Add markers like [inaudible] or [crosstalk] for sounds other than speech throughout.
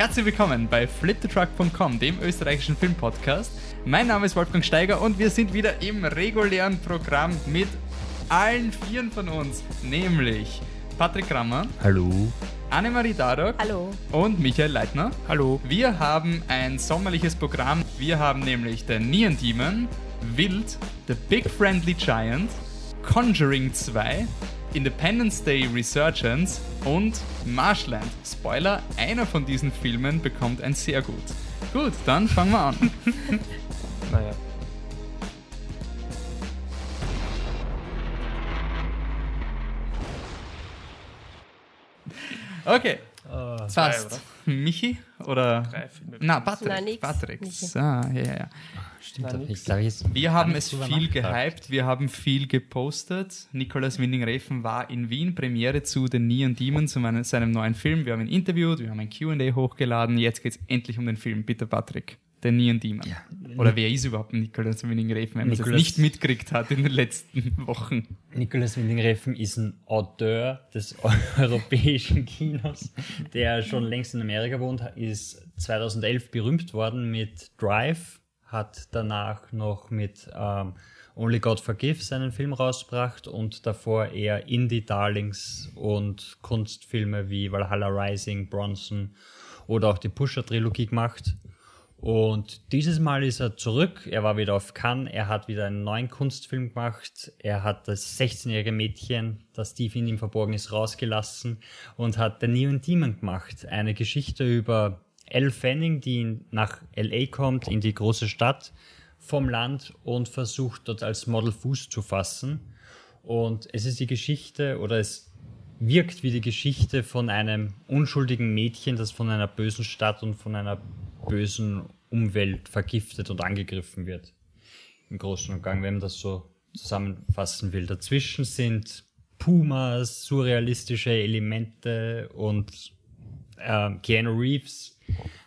Herzlich willkommen bei fliptetruck.com, dem österreichischen Filmpodcast. Mein Name ist Wolfgang Steiger und wir sind wieder im regulären Programm mit allen Vieren von uns, nämlich Patrick Grammer. Hallo. Annemarie Dadok. Hallo. Und Michael Leitner. Hallo. Wir haben ein sommerliches Programm. Wir haben nämlich den Neon Demon, Wild, The Big Friendly Giant, Conjuring 2, Independence Day Resurgence und Marshland. Spoiler, einer von diesen Filmen bekommt ein sehr gut. Gut, dann fangen wir an. [laughs] Naja. Okay, Uh, passt. Michi oder? Drei Filme. Na, Patrick. Nein, nix. Patrick. So, ja, ja, ja. Stimmt. Glaub ich jetzt Wir haben es viel gehypt, wir haben viel gepostet. Nicolas Winding-Refn war in Wien, Premiere zu The Neon Demon, zu meinem, seinem neuen Film. Wir haben ihn interviewt, wir haben ein Q&A hochgeladen. Jetzt geht's endlich um den Film. Bitte, Patrick. The Neon Demon. Ja. Oder wer ist überhaupt Nicolas Winding-Refn, wenn man es nicht mitgekriegt hat in den letzten Wochen? Nicolas Winding-Refn ist ein Auteur des [laughs] europäischen Kinos, der schon längst in Amerika wohnt, ist 2011 berühmt worden mit Drive, hat danach noch mit ähm, Only God Forgive seinen Film rausgebracht und davor eher Indie-Darlings und Kunstfilme wie Valhalla Rising, Bronson oder auch die Pusher-Trilogie gemacht. Und dieses Mal ist er zurück. Er war wieder auf Cannes. Er hat wieder einen neuen Kunstfilm gemacht. Er hat das 16-jährige Mädchen, das tief in ihm verborgen ist, rausgelassen und hat The Neon Demon gemacht. Eine Geschichte über Elle Fanning, die nach L.A. kommt, in die große Stadt vom Land und versucht dort als Model Fuß zu fassen. Und es ist die Geschichte oder es wirkt wie die Geschichte von einem unschuldigen Mädchen, das von einer bösen Stadt und von einer bösen Umwelt vergiftet und angegriffen wird. Im Großen und Gang, wenn man das so zusammenfassen will. Dazwischen sind Pumas, surrealistische Elemente und äh, Keanu Reeves.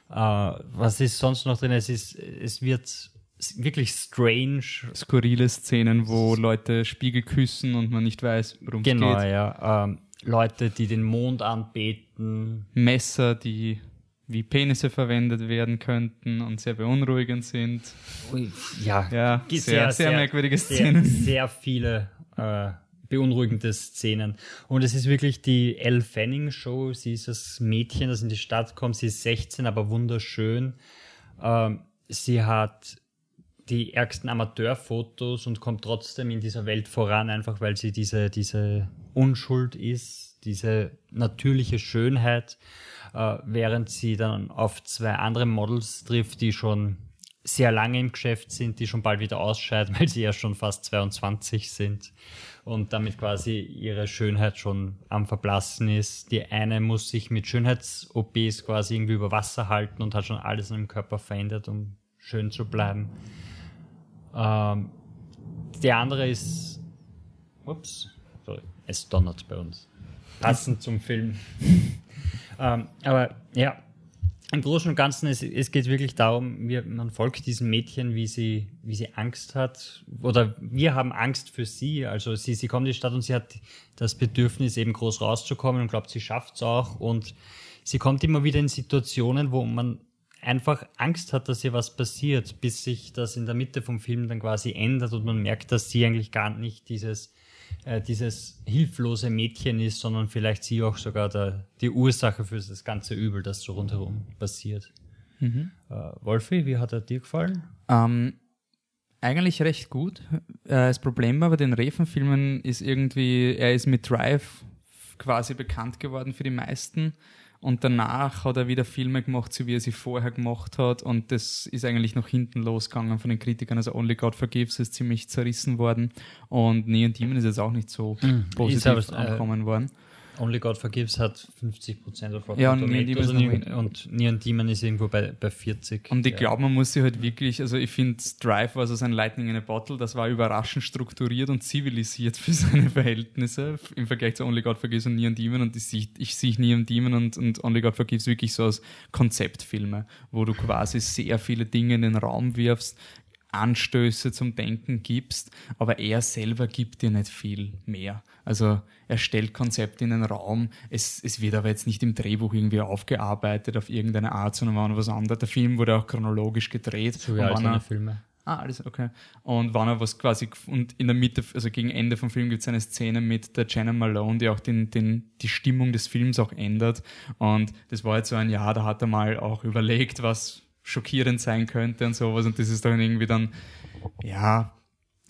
Äh, was ist sonst noch drin? Es ist, es wird wirklich strange. Skurrile Szenen, wo Leute Spiegel küssen und man nicht weiß, worum es Genau, geht. ja. Ähm, Leute, die den Mond anbeten, Messer, die wie Penisse verwendet werden könnten und sehr beunruhigend sind. Ui, ja, Ja, Ge- sehr, sehr merkwürdige sehr, Szenen. Sehr viele äh, beunruhigende Szenen. Und es ist wirklich die Elle Fanning Show. Sie ist das Mädchen, das in die Stadt kommt. Sie ist 16, aber wunderschön. Ähm, sie hat die ärgsten Amateurfotos und kommt trotzdem in dieser Welt voran, einfach weil sie diese, diese Unschuld ist, diese natürliche Schönheit, äh, während sie dann auf zwei andere Models trifft, die schon sehr lange im Geschäft sind, die schon bald wieder ausscheiden, [laughs] weil sie ja schon fast 22 sind und damit quasi ihre Schönheit schon am Verblassen ist. Die eine muss sich mit Schönheits-OPs quasi irgendwie über Wasser halten und hat schon alles an dem Körper verändert, um schön zu bleiben. Ähm, der andere ist, ups, sorry, es donnert bei uns. Passend zum Film. [laughs] ähm, aber ja, im Großen und Ganzen, es, es geht wirklich darum, wir, man folgt diesem Mädchen, wie sie, wie sie Angst hat. Oder wir haben Angst für sie. Also sie, sie kommt in die Stadt und sie hat das Bedürfnis, eben groß rauszukommen und glaubt, sie schafft es auch. Und sie kommt immer wieder in Situationen, wo man einfach Angst hat, dass ihr was passiert, bis sich das in der Mitte vom Film dann quasi ändert und man merkt, dass sie eigentlich gar nicht dieses, äh, dieses hilflose Mädchen ist, sondern vielleicht sie auch sogar der, die Ursache für das ganze Übel, das so rundherum passiert. Äh, Wolfi, wie hat er dir gefallen? Ähm, eigentlich recht gut. Äh, das Problem bei den Refen-Filmen ist irgendwie, er ist mit Drive quasi bekannt geworden für die meisten. Und danach hat er wieder Filme gemacht, so wie er sie vorher gemacht hat. Und das ist eigentlich noch hinten losgegangen von den Kritikern. Also Only God Forgives ist ziemlich zerrissen worden. Und Neon Demon ist jetzt auch nicht so positiv aber, äh, angekommen worden. Only God Forgives hat 50% auf Rotten Ja, und Tomatoes Neon Demon ist und Neon- Demon ist irgendwo bei, bei 40. Und ich Ja. glaube, man muss sich halt wirklich, also ich finde, Drive war so sein Lightning in a Bottle, das war überraschend strukturiert und zivilisiert für [laughs] seine Verhältnisse im Vergleich zu Only God Forgives und Neon Demon und ich sehe ich sehe Neon Demon und, und Only God Forgives wirklich so als Konzeptfilme, wo du quasi sehr viele Dinge in den Raum wirfst, Anstöße zum Denken gibst, aber er selber gibt dir nicht viel mehr. Also er stellt Konzepte in den Raum, es, es wird aber jetzt nicht im Drehbuch irgendwie aufgearbeitet auf irgendeine Art, sondern war was anderes. Der Film wurde auch chronologisch gedreht. So wie all seine Filme. Ah, alles okay. Und wann er was quasi, und in der Mitte, also gegen Ende vom Film gibt es eine Szene mit der Jenna Malone, die auch den, den, die Stimmung des Films auch ändert. Und das war jetzt so ein Jahr, da hat er mal auch überlegt, was schockierend sein könnte und sowas. Und das ist dann irgendwie dann, ja,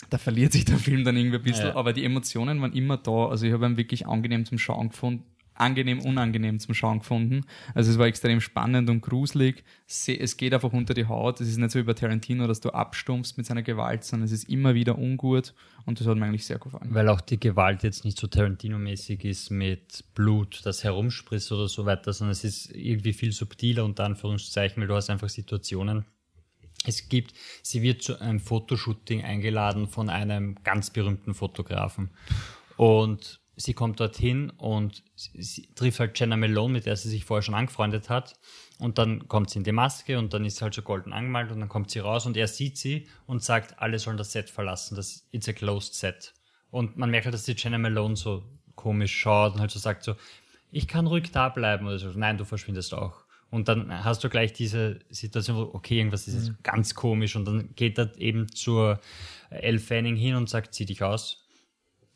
da verliert sich der Film dann irgendwie ein bisschen. Ja. Aber die Emotionen waren immer da. Also ich habe ihn wirklich angenehm zum Schauen gefunden angenehm, unangenehm zum Schauen gefunden. Also es war extrem spannend und gruselig. Es geht einfach unter die Haut. Es ist nicht so wie bei Tarantino, dass du abstumpfst mit seiner Gewalt, sondern es ist immer wieder ungut und das hat mir eigentlich sehr gefallen. Weil auch die Gewalt jetzt nicht so Tarantino-mäßig ist mit Blut, das herumspritzt oder so weiter, sondern es ist irgendwie viel subtiler unter Anführungszeichen, weil du hast einfach Situationen, es gibt, sie wird zu einem Fotoshooting eingeladen von einem ganz berühmten Fotografen. Und sie kommt dorthin und sie trifft halt Jenna Malone, mit der sie sich vorher schon angefreundet hat. Und dann kommt sie in die Maske und dann ist sie halt so golden angemalt und dann kommt sie raus und er sieht sie und sagt, alle sollen das Set verlassen. Das it's a closed set. Und man merkt halt, dass die Jenna Malone so komisch schaut und halt so sagt so, ich kann ruhig da bleiben oder so. Nein, du verschwindest auch. Und dann hast du gleich diese Situation, wo, okay, irgendwas ist jetzt mhm. ganz komisch und dann geht er eben zur Elle Fanning hin und sagt, zieh dich aus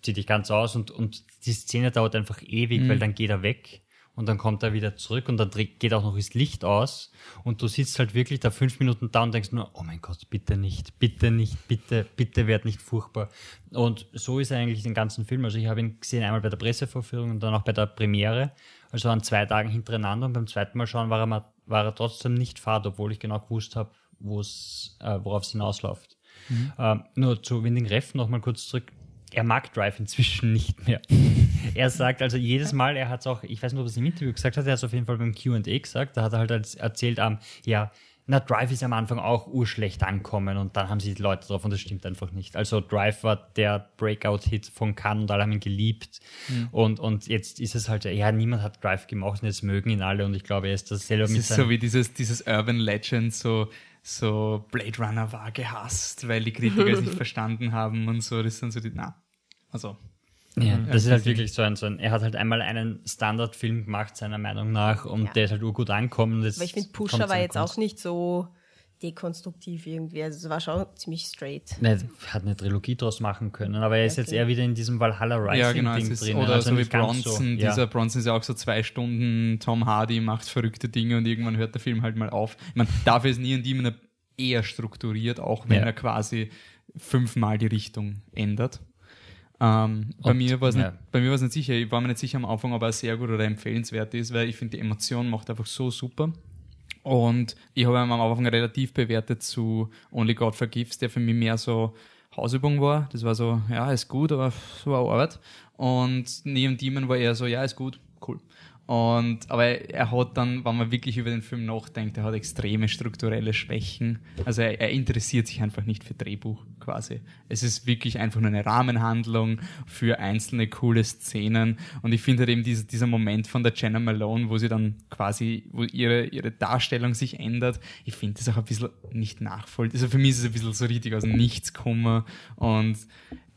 zieh dich ganz aus und, und die Szene dauert einfach ewig, mhm. weil dann geht er weg und dann kommt er wieder zurück und dann geht auch noch das Licht aus und du sitzt halt wirklich da fünf Minuten da und denkst nur, oh mein Gott, bitte nicht, bitte nicht, bitte, bitte werd nicht furchtbar. Und so ist er eigentlich den ganzen Film. Also ich habe ihn gesehen einmal bei der Pressevorführung und dann auch bei der Premiere, also an zwei Tagen hintereinander und beim zweiten Mal schauen war er, mal, war er trotzdem nicht fad, obwohl ich genau gewusst habe, äh, worauf es hinausläuft. Mhm. Ähm, nur zu Winding Ref nochmal kurz zurück er mag Drive inzwischen nicht mehr. [laughs] er sagt also jedes Mal, er hat es auch, ich weiß nicht, ob er es im Interview gesagt hat, er hat es auf jeden Fall beim QA gesagt, da hat er halt erzählt, um, ja, na, Drive ist am Anfang auch urschlecht ankommen und dann haben sie die Leute drauf und das stimmt einfach nicht. Also Drive war der Breakout-Hit von Cannes und alle haben ihn geliebt mhm. und, und jetzt ist es halt, ja, niemand hat Drive gemacht und jetzt mögen ihn alle und ich glaube, er ist das selber das mit ist so wie dieses, dieses Urban Legend, so so Blade Runner war gehasst, weil die Kritiker es nicht [laughs] verstanden haben und so. Das sind so die, na, also. Ja, das ist halt wirklich so ein, so ein, er hat halt einmal einen Standardfilm gemacht, seiner Meinung nach, und ja. der ist halt urgut angekommen. Aber ich finde, Pusher war jetzt Kunst. auch nicht so dekonstruktiv irgendwie. Also es war schon ziemlich straight. Ne, hat eine Trilogie draus machen können, aber er ist okay. jetzt eher wieder in diesem Valhalla Rising ja, genau, Ding drin. Oder also so wie Bronson. So, ja. Dieser Bronson ist ja auch so zwei Stunden Tom Hardy macht verrückte Dinge und irgendwann hört der Film halt mal auf. Ich meine, dafür ist nie und immer eher strukturiert, auch wenn ja. er quasi fünfmal die Richtung ändert. Ähm, bei, mir war's ja. nicht, bei mir war es nicht sicher, ich war mir nicht sicher am Anfang, ob er sehr gut oder empfehlenswert ist, weil ich finde, die Emotion macht einfach so super. Und ich habe ihn am Anfang relativ bewertet zu Only God Forgives, der für mich mehr so Hausübung war. Das war so, ja, ist gut, aber so eine Arbeit. Und Neon Demon war eher so, ja, ist gut, cool. Und, aber er hat dann, wenn man wirklich über den Film nachdenkt, er hat extreme strukturelle Schwächen. Also er, er, interessiert sich einfach nicht für Drehbuch quasi. Es ist wirklich einfach nur eine Rahmenhandlung für einzelne coole Szenen. Und ich finde halt eben dieser, dieser Moment von der Jenna Malone, wo sie dann quasi, wo ihre, ihre Darstellung sich ändert, ich finde das auch ein bisschen nicht nachvollziehbar. Also für mich ist es ein bisschen so richtig aus dem Nichts gekommen. Und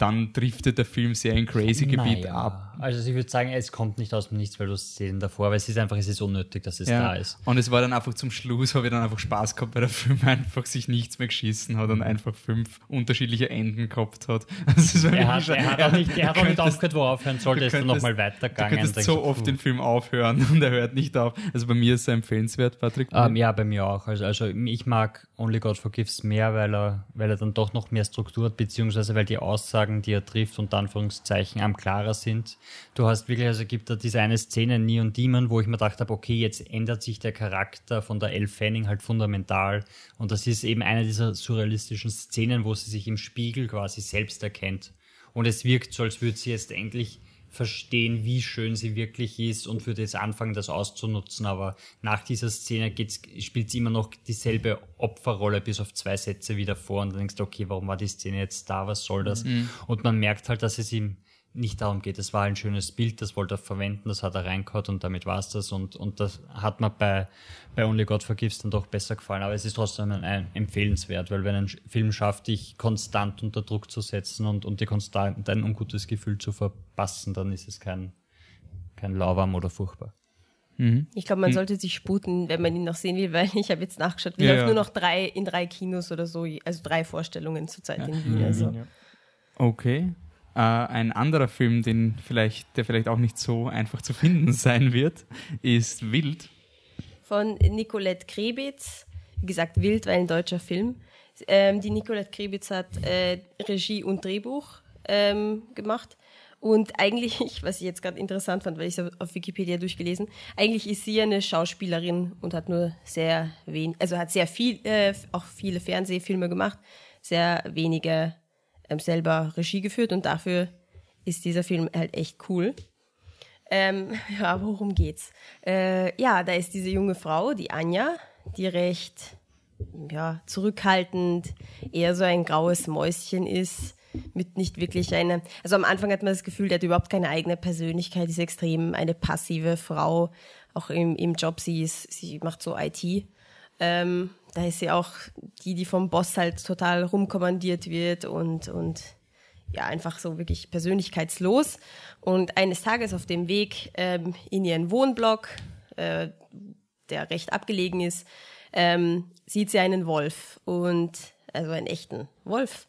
dann driftet der Film sehr in crazy Gebiet naja. ab. Also ich würde sagen, es kommt nicht aus dem Nichts, weil du es sehen davor, weil es ist einfach, es ist unnötig, dass es ja. da ist. Und es war dann einfach zum Schluss, habe ich dann einfach Spaß gehabt, weil der Film [laughs] einfach sich nichts mehr geschissen hat und einfach fünf unterschiedliche Enden gehabt hat. [laughs] Also er, hat, schon, er hat auch nicht, er hat auch nicht aufgehört, wo er aufhören sollte, ist dann nochmal weitergegangen. Du könntest so oft den Film aufhören [laughs] und er hört nicht auf. Also bei mir ist er empfehlenswert, Patrick. Um, ähm, ja, bei mir auch. Also, also ich mag Only God Forgives mehr, weil er, weil er dann doch noch mehr Struktur hat, beziehungsweise weil die Aussagen, die er trifft und Anführungszeichen am klarer sind. Du hast wirklich, also gibt da diese eine Szene in Neon Demon, wo ich mir gedacht habe, okay, jetzt ändert sich der Charakter von der Elle Fanning halt fundamental. Und das ist eben eine dieser surrealistischen Szenen, wo sie sich im Spiegel quasi selbst erkennt. Und es wirkt so, als würde sie jetzt endlich verstehen, wie schön sie wirklich ist und würde jetzt anfangen, das auszunutzen. Aber nach dieser Szene spielt sie immer noch dieselbe Opferrolle bis auf zwei Sätze wieder vor und dann denkst du, okay, warum war die Szene jetzt da? Was soll das? Mhm. Und man merkt halt, dass es ihm nicht darum geht. Es war ein schönes Bild, das wollte er verwenden, das hat er reingehauen und damit war es das. Und, und das hat mir bei, bei Only God Forgives dann doch besser gefallen. Aber es ist trotzdem ein, ein empfehlenswert, weil wenn ein Film schafft, dich konstant unter Druck zu setzen und, und dir konstant ein ungutes Gefühl zu verpassen, dann ist es kein, kein Lauwarm oder furchtbar. Mhm. Ich glaube, man mhm. sollte sich sputen, wenn man ihn noch sehen will, [laughs] weil ich habe jetzt nachgeschaut, wir ja, ja. nur noch drei in drei Kinos oder so, also drei Vorstellungen zurzeit ja. in Wien. Also. Okay. Äh, ein anderer Film, den vielleicht, der vielleicht auch nicht so einfach zu finden [laughs] sein wird, ist Wild. Von Nicolette Krebitz. Wie gesagt, Wild war ein deutscher Film. Ähm, die Nicolette Krebitz hat äh, Regie und Drehbuch ähm, gemacht. Und eigentlich, [laughs] was ich jetzt gerade interessant fand, weil ich es auf Wikipedia durchgelesen, eigentlich ist sie eine Schauspielerin und hat nur sehr wenig, also hat sehr viel, äh, auch viele Fernsehfilme gemacht, sehr wenige selber Regie geführt und dafür ist dieser Film halt echt cool. Ähm, [laughs] ja, worum geht's? Äh, ja, da ist diese junge Frau, die Anja, die recht ja, zurückhaltend, eher so ein graues Mäuschen ist, mit nicht wirklich einer. Also am Anfang hat man das Gefühl, der hat überhaupt keine eigene Persönlichkeit, ist extrem eine passive Frau. Auch im, im Job, sie ist, sie macht so IT. Ähm, da ist sie auch die, die vom Boss halt total rumkommandiert wird und, und ja, einfach so wirklich persönlichkeitslos. Und eines Tages auf dem Weg ähm, in ihren Wohnblock, äh, der recht abgelegen ist, ähm, sieht sie einen Wolf und also einen echten Wolf.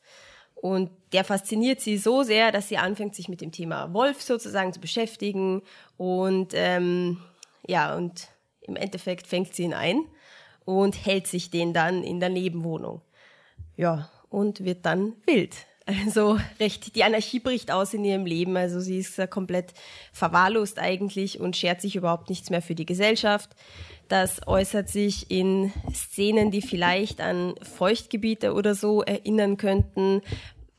Und der fasziniert sie so sehr, dass sie anfängt, sich mit dem Thema Wolf sozusagen zu beschäftigen. Und ähm, ja, und im Endeffekt fängt sie ihn ein und hält sich den dann in der Nebenwohnung. Ja, und wird dann wild. [laughs] Also recht, die Anarchie bricht aus in ihrem Leben. Also sie ist ja komplett verwahrlost eigentlich und schert sich überhaupt nichts mehr für die Gesellschaft. Das äußert sich in Szenen, die vielleicht an Feuchtgebiete oder so erinnern könnten,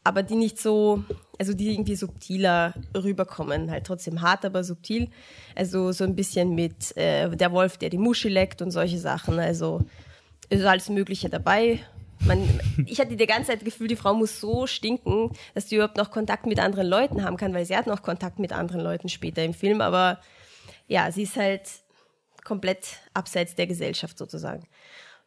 aber die nicht so, also die irgendwie subtiler rüberkommen, halt trotzdem hart, aber subtil. Also so ein bisschen mit äh, der Wolf, der die Muschi leckt und solche Sachen. Also ist alles Mögliche dabei. Man, ich hatte die ganze Zeit das Gefühl, die Frau muss so stinken, dass sie überhaupt noch Kontakt mit anderen Leuten haben kann, weil sie hat noch Kontakt mit anderen Leuten später im Film, aber ja, sie ist halt komplett abseits der Gesellschaft sozusagen.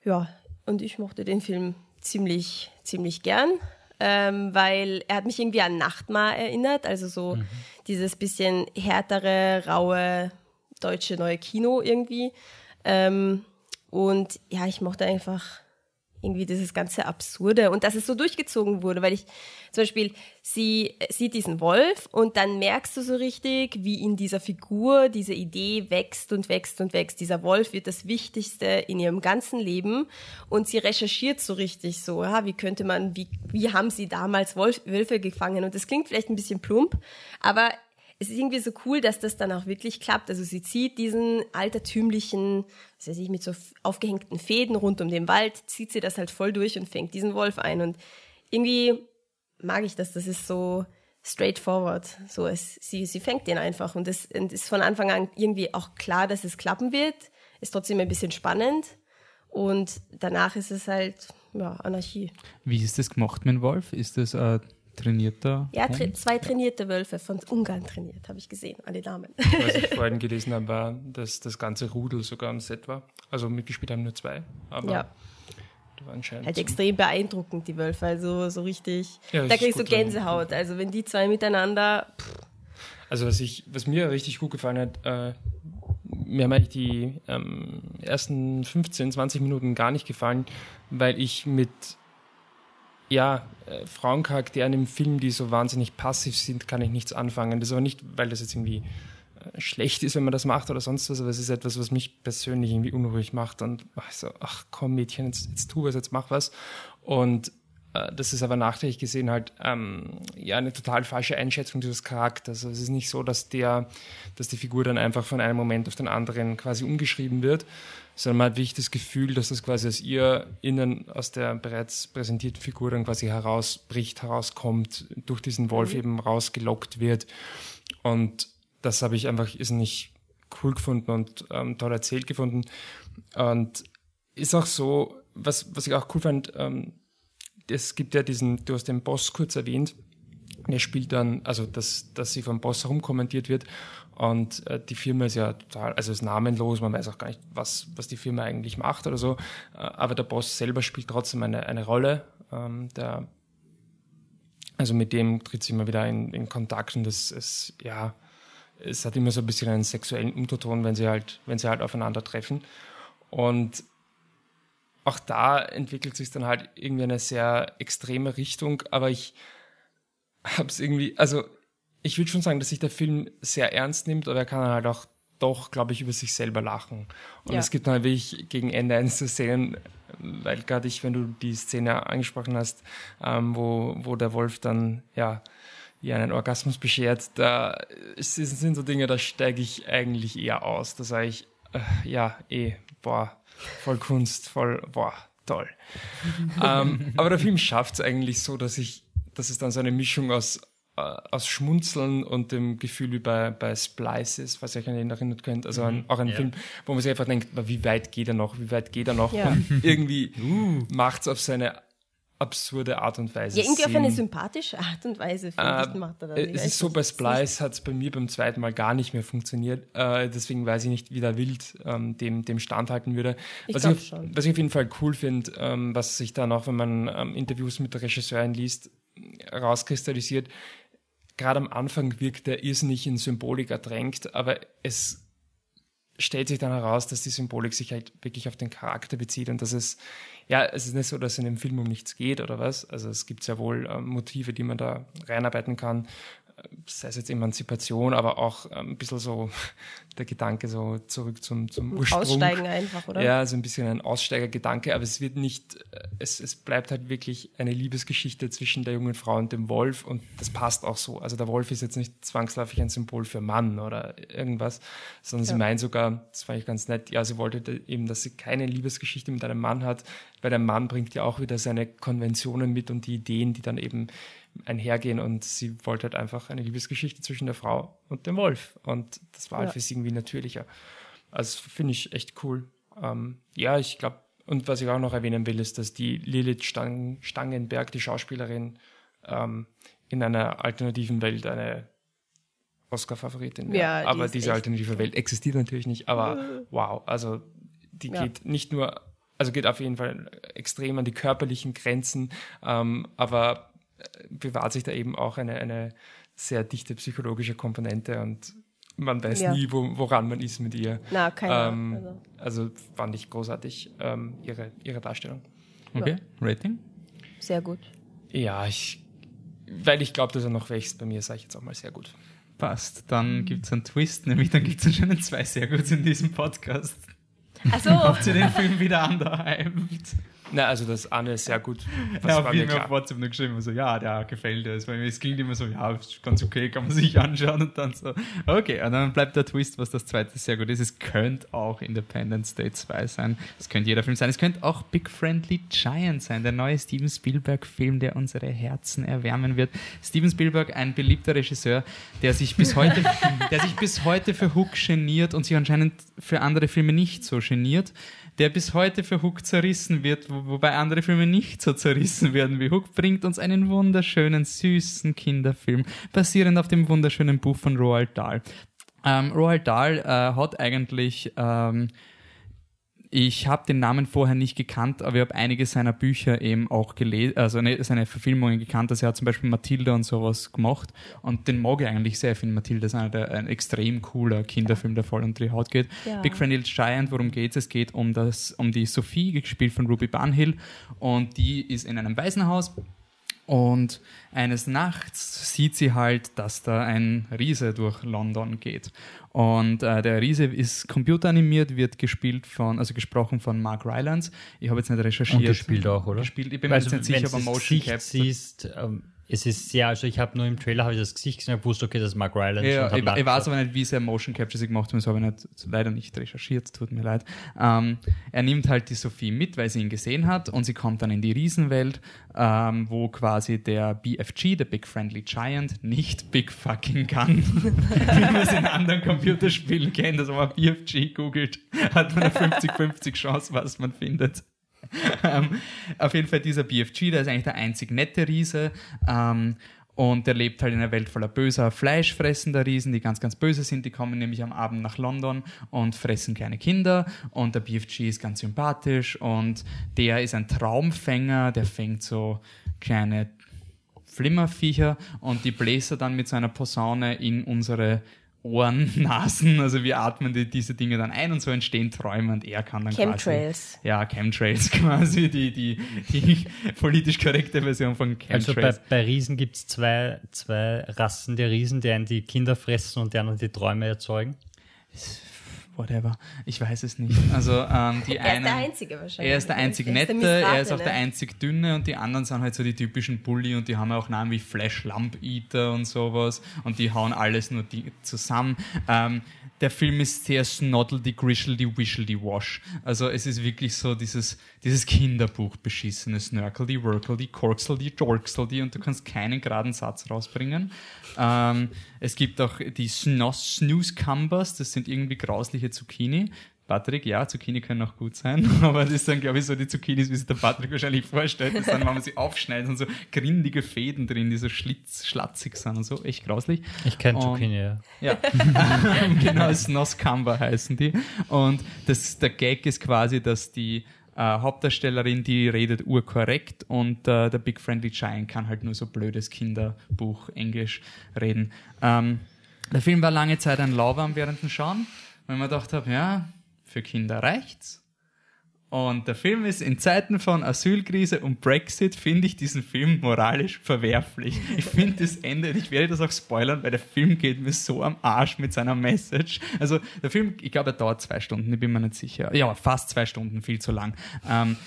Ja, und ich mochte den Film ziemlich, ziemlich gern ähm, weil er hat mich irgendwie an Nachtmar erinnert, also so mhm. dieses bisschen härtere, raue deutsche neue Kino irgendwie. Ähm, und ja, ich mochte einfach irgendwie dieses ganze Absurde und dass es so durchgezogen wurde, weil ich zum Beispiel, sie sieht diesen Wolf und dann merkst du so richtig, wie in dieser Figur diese Idee wächst und wächst und wächst. Dieser Wolf wird das Wichtigste in ihrem ganzen Leben und sie recherchiert so richtig so, ja, wie könnte man, wie, wie haben sie damals Wolf, Wölfe gefangen und das klingt vielleicht ein bisschen plump, aber es ist irgendwie so cool, dass das dann auch wirklich klappt. Also sie zieht diesen altertümlichen, was weiß ich, mit so aufgehängten Fäden rund um den Wald, zieht sie das halt voll durch und fängt diesen Wolf ein. Und irgendwie mag ich das. Das ist so straightforward. So, es, sie, sie fängt den einfach und es ist von Anfang an irgendwie auch klar, dass es klappen wird. Ist trotzdem ein bisschen spannend. Und danach ist es halt, ja, Anarchie. Wie ist das gemacht mit dem Wolf? Ist das äh, trainierter? Ja, tra zwei trainierte Wölfe von Ungarn trainiert, habe ich gesehen, alle Damen. [laughs] Was ich vorhin [laughs] gelesen habe, war, dass das ganze Rudel sogar am Set war. Also mitgespielt haben nur zwei, aber ja. war anscheinend. Halt extrem beeindruckend, die Wölfe, also so richtig. Ja, da kriegst du Gänsehaut. Also wenn die zwei miteinander. Pff. Also was ich, was mir richtig gut gefallen hat, äh, mir haben eigentlich die ähm, ersten 15, 20 Minuten gar nicht gefallen, weil ich mit ja, äh, Frauencharakteren im Film, die so wahnsinnig passiv sind, kann ich nichts anfangen. Das ist aber nicht, weil das jetzt irgendwie äh, schlecht ist, wenn man das macht oder sonst was, aber es ist etwas, was mich persönlich irgendwie unruhig macht und ach, so, ach komm Mädchen, jetzt, jetzt tu was, jetzt mach was. Und äh, das ist aber nachträglich gesehen halt ähm, ja eine total falsche Einschätzung dieses Charakters. Also es ist nicht so, dass der, dass die Figur dann einfach von einem Moment auf den anderen quasi umgeschrieben wird, sondern man hat wirklich das Gefühl, dass das quasi aus ihr innen, aus der bereits präsentierten Figur dann quasi herausbricht, herauskommt, durch diesen Wolf mhm. eben rausgelockt wird. Und das habe ich einfach ist nicht cool gefunden und ähm, toll erzählt gefunden. Und ist auch so, was, was ich auch cool fand, ähm, es gibt ja diesen, du hast den Boss kurz erwähnt, der spielt dann, also dass, dass sie vom Boss herumkommentiert wird. Und äh, die Firma ist ja total, also ist namenlos, man weiß auch gar nicht, was, was die Firma eigentlich macht oder so, äh, aber der Boss selber spielt trotzdem eine, eine Rolle, ähm, der, also mit dem tritt sie immer wieder in, in Kontakt und das ist, ja, es hat immer so ein bisschen einen sexuellen Unterton, wenn sie halt, wenn sie halt aufeinandertreffen und auch da entwickelt sich dann halt irgendwie eine sehr extreme Richtung, aber ich habe es irgendwie, also ich würde schon sagen, dass sich der Film sehr ernst nimmt, aber er kann halt auch doch, glaube ich, über sich selber lachen. Und ja. es gibt dann wirklich gegen Ende eines der Szenen, weil gerade ich, wenn du die Szene angesprochen hast, ähm, wo, wo der Wolf dann, ja, ihr einen Orgasmus beschert, da sind so Dinge, da steige ich eigentlich eher aus. Da sage ich, äh, ja, eh, boah, voll Kunst, voll, boah, toll. [laughs] ähm, aber der Film schafft es eigentlich so, dass ich dass es dann so eine Mischung aus, äh, aus Schmunzeln und dem Gefühl wie bei, bei Splices, was ihr euch an ihn erinnert könnt. Also ein, mhm. auch ein ja. Film, wo man sich einfach denkt, wie weit geht er noch, wie weit geht er noch? Ja. Und [laughs] irgendwie uh. macht es auf seine absurde Art und Weise. Ja, irgendwie Sinn. auf eine sympathische Art und Weise, finde äh, macht er das. Es ist so, bei Splice hat es bei mir beim zweiten Mal gar nicht mehr funktioniert. Äh, deswegen weiß ich nicht, wie der Wild ähm, dem, dem standhalten würde. Ich was, ich, schon. was ich auf jeden Fall cool finde, ähm, was sich dann auch, wenn man ähm, Interviews mit der Regisseurin liest, rauskristallisiert. Gerade am Anfang wirkt er irrsinnig in Symbolik ertränkt, aber es stellt sich dann heraus, dass die Symbolik sich halt wirklich auf den Charakter bezieht und dass es, ja, es ist nicht so, dass in dem Film um nichts geht oder was. Also es gibt sehr wohl äh, Motive, die man da reinarbeiten kann sei es jetzt Emanzipation, aber auch ähm, ein bisschen so [laughs] der Gedanke so zurück zum, zum Ursprung. Aussteigen einfach, oder? Ja, so ein bisschen ein Aussteigergedanke, aber es wird nicht, äh, es, es bleibt halt wirklich eine Liebesgeschichte zwischen der jungen Frau und dem Wolf und das passt auch so. Also der Wolf ist jetzt nicht zwangsläufig ein Symbol für Mann oder irgendwas, sondern ja. sie meint sogar, das fand ich ganz nett, ja, sie wollte eben, dass sie keine Liebesgeschichte mit einem Mann hat, weil der Mann bringt ja auch wieder seine Konventionen mit und die Ideen, die dann eben einhergehen und sie wollte halt einfach eine Liebesgeschichte zwischen der Frau und dem Wolf und das war halt ja. für sie irgendwie natürlicher. Also finde ich echt cool. Ähm, ja, ich glaube, und was ich auch noch erwähnen will, ist, dass die Lilith Stang Stangenberg, die Schauspielerin, ähm, in einer alternativen Welt eine Oscar-Favoritin wäre. Ja, aber die diese alternative. Welt existiert natürlich nicht, aber wow, also die ja. geht nicht nur, also geht auf jeden Fall extrem an die körperlichen Grenzen, ähm, aber bewahrt sich da eben auch eine, eine sehr dichte psychologische Komponente und man weiß ja. nie, wo, woran man ist mit ihr. Na, keine ähm, also. also. fand ich großartig, ähm, ihre, ihre Darstellung. Okay, ja. Rating? Sehr gut. Ja, ich, weil ich glaube, dass er noch wächst bei mir, sage ich jetzt auch mal sehr gut. Passt, dann gibt es einen Twist, nämlich dann gibt es anscheinend zwei sehr gut in diesem Podcast. Achso. Habt ihr den Film wieder underhyped? Na, also das Anne ist sehr gut. Was ja, viel mehr auf WhatsApp nur geschrieben, so, ja, der gefällt dir. Weil es klingt immer so, ja, ganz okay, kann man sich [laughs] anschauen und dann so, okay, und dann bleibt der Twist, was das zweite sehr gut ist. Es könnte auch Independence Day 2 sein. Es könnte jeder Film sein. Es könnte auch Big Friendly Giant sein, der neue Steven Spielberg-Film, der unsere Herzen erwärmen wird. Steven Spielberg, ein beliebter Regisseur, der sich bis heute, [laughs] der sich bis heute für Hook geniert und sich anscheinend für andere Filme nicht so geniert der bis heute für Hook zerrissen wird, wo, wobei andere Filme nicht so zerrissen werden wie Hook, bringt uns einen wunderschönen, süßen Kinderfilm, basierend auf dem wunderschönen Buch von Roald Dahl. Ähm, Roald Dahl äh, hat eigentlich ähm, ich habe den Namen vorher nicht gekannt, aber ich habe einige seiner Bücher eben auch gelesen, also ne, seine Verfilmungen gekannt. Also er hat zum Beispiel Matilda und sowas gemacht und den mag ich eigentlich sehr. Ich finde Matilda ist einer der, ein extrem cooler Kinderfilm, der voll unter die Haut geht. Ja. Big Friendly Giant, worum geht es? Es geht um, das, um die Sophie, gespielt von Ruby Barnhill und die ist in einem Waisenhaus und eines Nachts sieht sie halt, dass da ein Riese durch London geht. Und äh, der Riese ist computeranimiert, wird gespielt von, also gesprochen von Mark Rylance. Ich habe jetzt nicht recherchiert. Und gespielt auch, oder? Gespielt, ich bin mir also, jetzt nicht sicher, aber Motion Capture. siehst, ähm, es ist sehr, also ich habe nur im Trailer habe ich das Gesicht gesehen und wusste, okay, das ist Mark Rylance. Ja, ich, ich weiß aber nicht, wie sehr Motion Capture sie gemacht haben, das habe ich nicht, leider nicht recherchiert, tut mir leid. Ähm, er nimmt halt die Sophie mit, weil sie ihn gesehen hat und sie kommt dann in die Riesenwelt, ähm, wo quasi der BFG, der Big Friendly Giant, nicht Big Fucking kann, [laughs] wie man es in anderen Computerspielen kennt. Also wenn man BFG googelt, hat man eine 50-50 Chance, was man findet. [laughs] ähm, auf jeden Fall dieser BFG, der ist eigentlich der einzig nette Riese. Ähm, Und der lebt halt in einer Welt voller böser, fleischfressender Riesen, die ganz, ganz böse sind. Die kommen nämlich am Abend nach London und fressen kleine Kinder. Und der BFG ist ganz sympathisch und der ist ein Traumfänger, der fängt so kleine Flimmerviecher und die bläst er dann mit seiner Posaune in unsere Ohren, [laughs] Nasen, also wir atmen die, diese Dinge dann ein und so entstehen Träume und er kann dann Chemtrails. quasi... Ja, Chemtrails [laughs] quasi, die, die, die [laughs] politisch korrekte Version von Chemtrails. Also bei, bei Riesen gibt es zwei, zwei Rassen der Riesen, die einen die Kinder fressen und die anderen die Träume erzeugen. Whatever. Ich weiß es nicht. Also ähm, die [laughs] Er ist einen... der Einzige wahrscheinlich. Er ist der einzig ist Nette, der er ist auch Missratene. der einzig Dünne und die anderen sind halt so die typischen Bully und die haben auch Namen wie Flash Lamp Eater und sowas und die hauen alles nur die zusammen. Ähm, der Film ist sehr snoddeldy, grischeldy, wischeldy wash. Also es ist wirklich so dieses, dieses Kinderbuch beschissene Snörkeldy, Workeldy, Korkseldy, Jorkseldy und du kannst keinen geraden Satz rausbringen. Ähm, es gibt auch die Snos Snooze Cumbers, das sind irgendwie grausliche Zucchini. Patrick, ja, Zucchini können auch gut sein, [laughs] aber das sind, glaube ich, so die Zucchinis, wie sich der Patrick wahrscheinlich vorstellt. Das sind, wenn man sie [laughs] aufschneidet und so grindige Fäden drin, die so schlitz, schlatzig sind und so, echt grauslich. Ich kenne Zucchini, ja. Ja, [laughs] genau, Snoskamba heißen die. Und das, der Gag ist quasi, dass die äh, Hauptdarstellerin, die redet urkorrekt und äh, der Big Friendly Giant kann halt nur so blödes Kinderbuch Englisch reden. Ähm, der Film war lange Zeit ein Lauwarm während dem Schauen, weil man gedacht habe, ja, für Kinder reicht's. Und der Film ist in Zeiten von Asylkrise und Brexit, finde ich diesen Film moralisch verwerflich. Ich finde das Ende, ich werde das auch spoilern, weil der Film geht mir so am Arsch mit seiner Message. Also der Film, ich glaube, er dauert zwei Stunden, ich bin mir nicht sicher. Ja, fast zwei Stunden, viel zu lang. Ähm,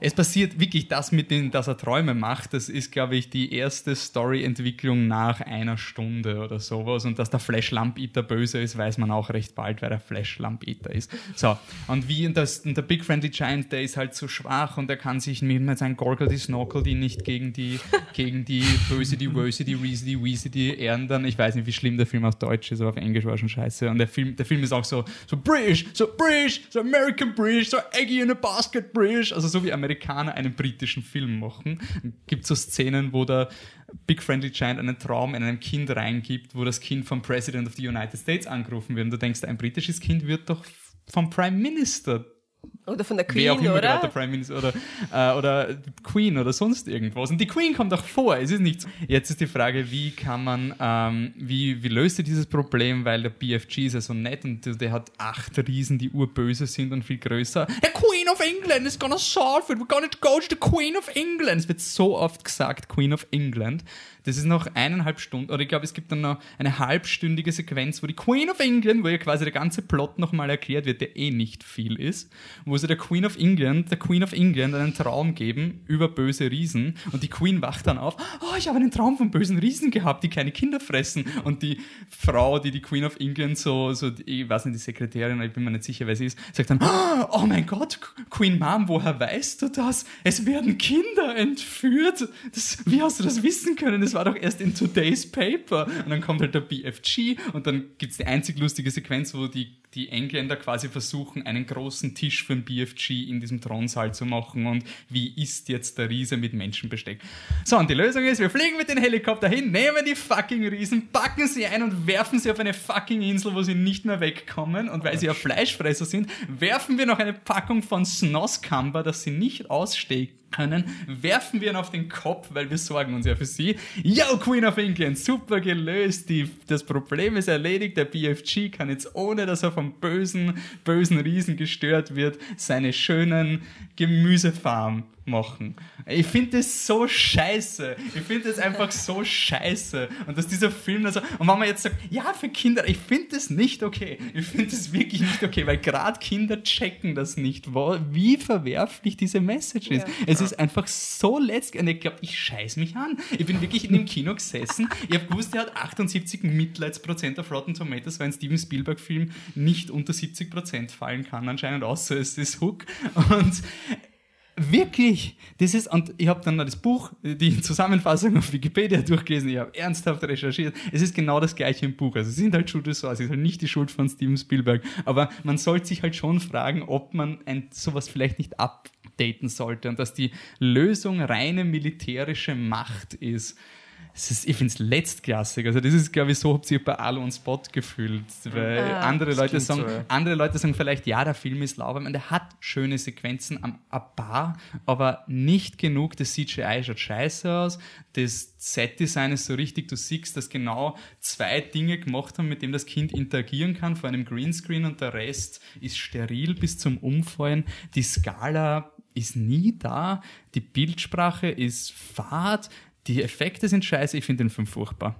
es passiert wirklich das mit dem, dass er Träume macht. Das ist, glaube ich, die erste Story-Entwicklung nach einer Stunde oder sowas. Und dass der Flash Lamp Eater böse ist, weiß man auch recht bald, wer der Flash Lamp Eater ist. So. Und wie und das, und der Big Friendly Giant, der ist halt so schwach und er kann sich mit, seinem Gorgle, die Snorkel, die nicht gegen die, [laughs] gegen die Böse, die Wöse, die Reese, die Weese, die dann. Ich weiß nicht, wie schlimm der Film auf Deutsch ist, aber auf Englisch war schon scheiße. Und der Film, der Film ist auch so, so British, so British, so American British, so Eggy in a Basket British. Also so wie Amerikaner einen britischen Film machen. Gibt so Szenen, wo der Big Friendly Giant einen Traum in einem Kind reingibt, wo das Kind vom President of the United States angerufen wird. Und du denkst, ein britisches Kind wird doch vom Prime Minister Oder von der Wer auch Queen, immer gerade der oder? Prime Minister oder, äh, oder Queen oder sonst irgendwas. Und die Queen kommt auch vor. Es ist nicht so. Jetzt ist die Frage, wie kann man, ähm, wie, wie löst ihr dieses Problem, weil der BFG ist ja so nett und der hat acht Riesen, die urböse sind und viel größer. The Queen of England is gonna solve it. We're gonna go to the Queen of England. Es wird so oft gesagt, Queen of England. Das ist noch eineinhalb Stunden, oder ich glaube, es gibt dann noch eine halbstündige Sequenz, wo die Queen of England, wo ja quasi der ganze Plot nochmal erklärt wird, der eh nicht viel ist, wo sie der Queen of England, der Queen of England einen Traum geben über böse Riesen und die Queen wacht dann auf, oh, ich habe einen Traum von bösen Riesen gehabt, die kleine Kinder fressen und die Frau, die die Queen of England so, so ich weiß nicht, die Sekretärin, ich bin mir nicht sicher, wer sie ist, sagt dann, oh mein Gott, Queen Mom, woher weißt du das? Es werden Kinder entführt. Das, wie hast du das wissen können? Das war doch erst in Today's Paper. Und dann kommt halt der BFG und dann gibt's die einzig lustige Sequenz, wo die, die Engländer quasi versuchen, einen großen Tisch für den BFG in diesem Thronsaal zu machen und wie ist jetzt der Riese mit Menschenbesteck. So, und die Lösung ist, wir fliegen mit dem Helikopter hin, nehmen die fucking Riesen, packen sie ein und werfen sie auf eine fucking Insel, wo sie nicht mehr wegkommen und weil sie ja Fleischfresser sind, werfen wir noch eine Packung von Snoskamba, dass sie nicht aussteigen können, werfen wir ihn auf den Kopf, weil wir sorgen uns ja für sie. Yo, Queen of England, super gelöst, die, das Problem ist erledigt, der BFG kann jetzt, ohne dass er vom bösen, bösen Riesen gestört wird, seine schönen Gemüsefarm machen. Ich finde das so scheiße. Ich finde das einfach so scheiße. Und dass dieser Film also, und wenn man jetzt sagt, ja, für Kinder, ich finde das nicht okay. Ich finde das wirklich nicht okay, weil gerade Kinder checken das nicht, wo, wie verwerflich diese Message ist. Ja. Es ist einfach so letztlich, und ich glaube, ich scheiß mich an. Ich bin wirklich in dem Kino gesessen. Ich habe gewusst, er hat 78 Mitleidsprozent auf Rotten Tomatoes, weil ein Steven Spielberg-Film nicht unter 70 Prozent fallen kann, anscheinend, außer es ist Hook. Und Wirklich, das ist, und ich habe dann noch das Buch, die Zusammenfassung auf Wikipedia durchgelesen, ich habe ernsthaft recherchiert. Es ist genau das gleiche im Buch. Also es sind halt Schuld des es ist halt nicht die Schuld von Steven Spielberg. Aber man sollte sich halt schon fragen, ob man ein, sowas vielleicht nicht updaten sollte und dass die Lösung reine militärische Macht ist. Es ist, ich finde es letztklassig. Also das ist, glaube ich, so habt ihr bei Alu und Spot gefühlt. Weil Ah. andere Leute sagen, so, andere Leute sagen vielleicht, ja, der Film ist lauwarm und der hat schöne Sequenzen am paar, aber nicht genug. Das CGI schaut scheiße aus. Das Set-Design ist so richtig, du siehst, dass genau zwei Dinge gemacht haben, mit dem das Kind interagieren kann, vor einem Greenscreen und der Rest ist steril bis zum Umfallen. Die Skala ist nie da. Die Bildsprache ist fad. Die Effekte sind scheiße. Ich finde den Film furchtbar.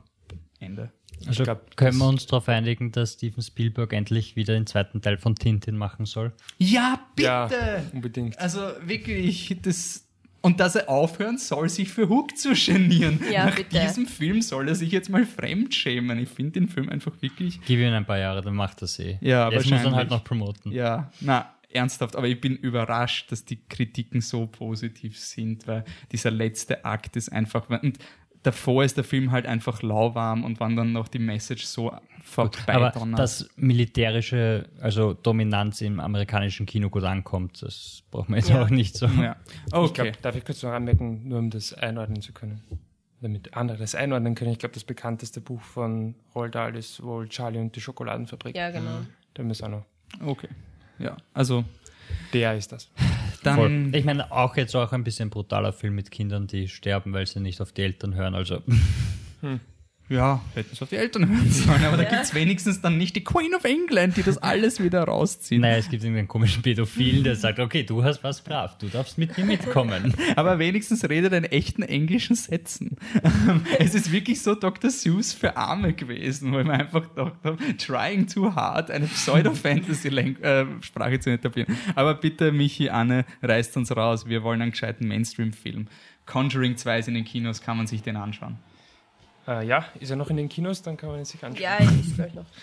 Ende. Also glaub, können wir uns darauf einigen, dass Steven Spielberg endlich wieder den zweiten Teil von Tintin machen soll? Ja, bitte! Ja, unbedingt. Also wirklich, das. Und dass er aufhören soll, sich für Hook zu genieren. Ja, Nach bitte. diesem Film soll er sich jetzt mal fremdschämen. Ich finde den Film einfach wirklich. Gib ihm ein paar Jahre, dann macht er eh. Ja, Jetzt muss er wahrscheinlich. halt noch promoten. Ja, na, ernsthaft, aber ich bin überrascht, dass die Kritiken so positiv sind, weil dieser letzte Akt ist einfach. Und davor ist der Film halt einfach lauwarm und wann dann noch die Message so Aber vorbeidonnert. dass militärische, also Dominanz im amerikanischen Kino gut ankommt, das braucht man jetzt Ja. auch nicht so. Ja. Ich Okay. glaube, darf ich kurz noch anmerken, nur um das einordnen zu können. Damit andere das einordnen können. Ich glaube, das bekannteste Buch von Roald Dahl ist wohl Charlie und die Schokoladenfabrik. Ja, genau. Da müssen auch noch. Okay. Ja, also Der ist das. [laughs] dann. Voll. Ich meine, auch jetzt auch ein bisschen brutaler Film mit Kindern, die sterben, weil sie nicht auf die Eltern hören. Also [laughs] Ja, hätten es auf die Eltern hören sollen, aber da gibt es wenigstens dann nicht die Queen of England, die das alles wieder rauszieht. Naja, es gibt irgendeinen komischen Pädophilen, der sagt, okay, du hast was brav, du darfst mit mir mitkommen. Aber wenigstens redet er in echten englischen Sätzen. [laughs] es ist wirklich so Dr. Seuss für Arme gewesen, wo ich mir einfach gedacht habe, trying too hard, eine Pseudo-Fantasy-Sprache zu etablieren. Aber bitte, Michi, Anne, reißt uns raus. Wir wollen einen gescheiten Mainstream-Film. Conjuring 2 ist in den Kinos, kann man sich den anschauen. Äh, ja, ist er noch in den Kinos? Dann kann man ihn sich anschauen. Ja, ist glaube ich noch. [laughs]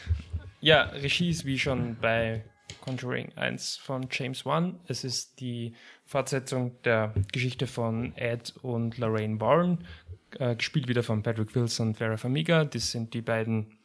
Ja, Regie ist wie schon bei Conjuring 1 von James Wan. Es ist die Fortsetzung der Geschichte von Ed und Lorraine Warren, äh, gespielt wieder von Patrick Wilson und Vera Farmiga. Das sind die beiden,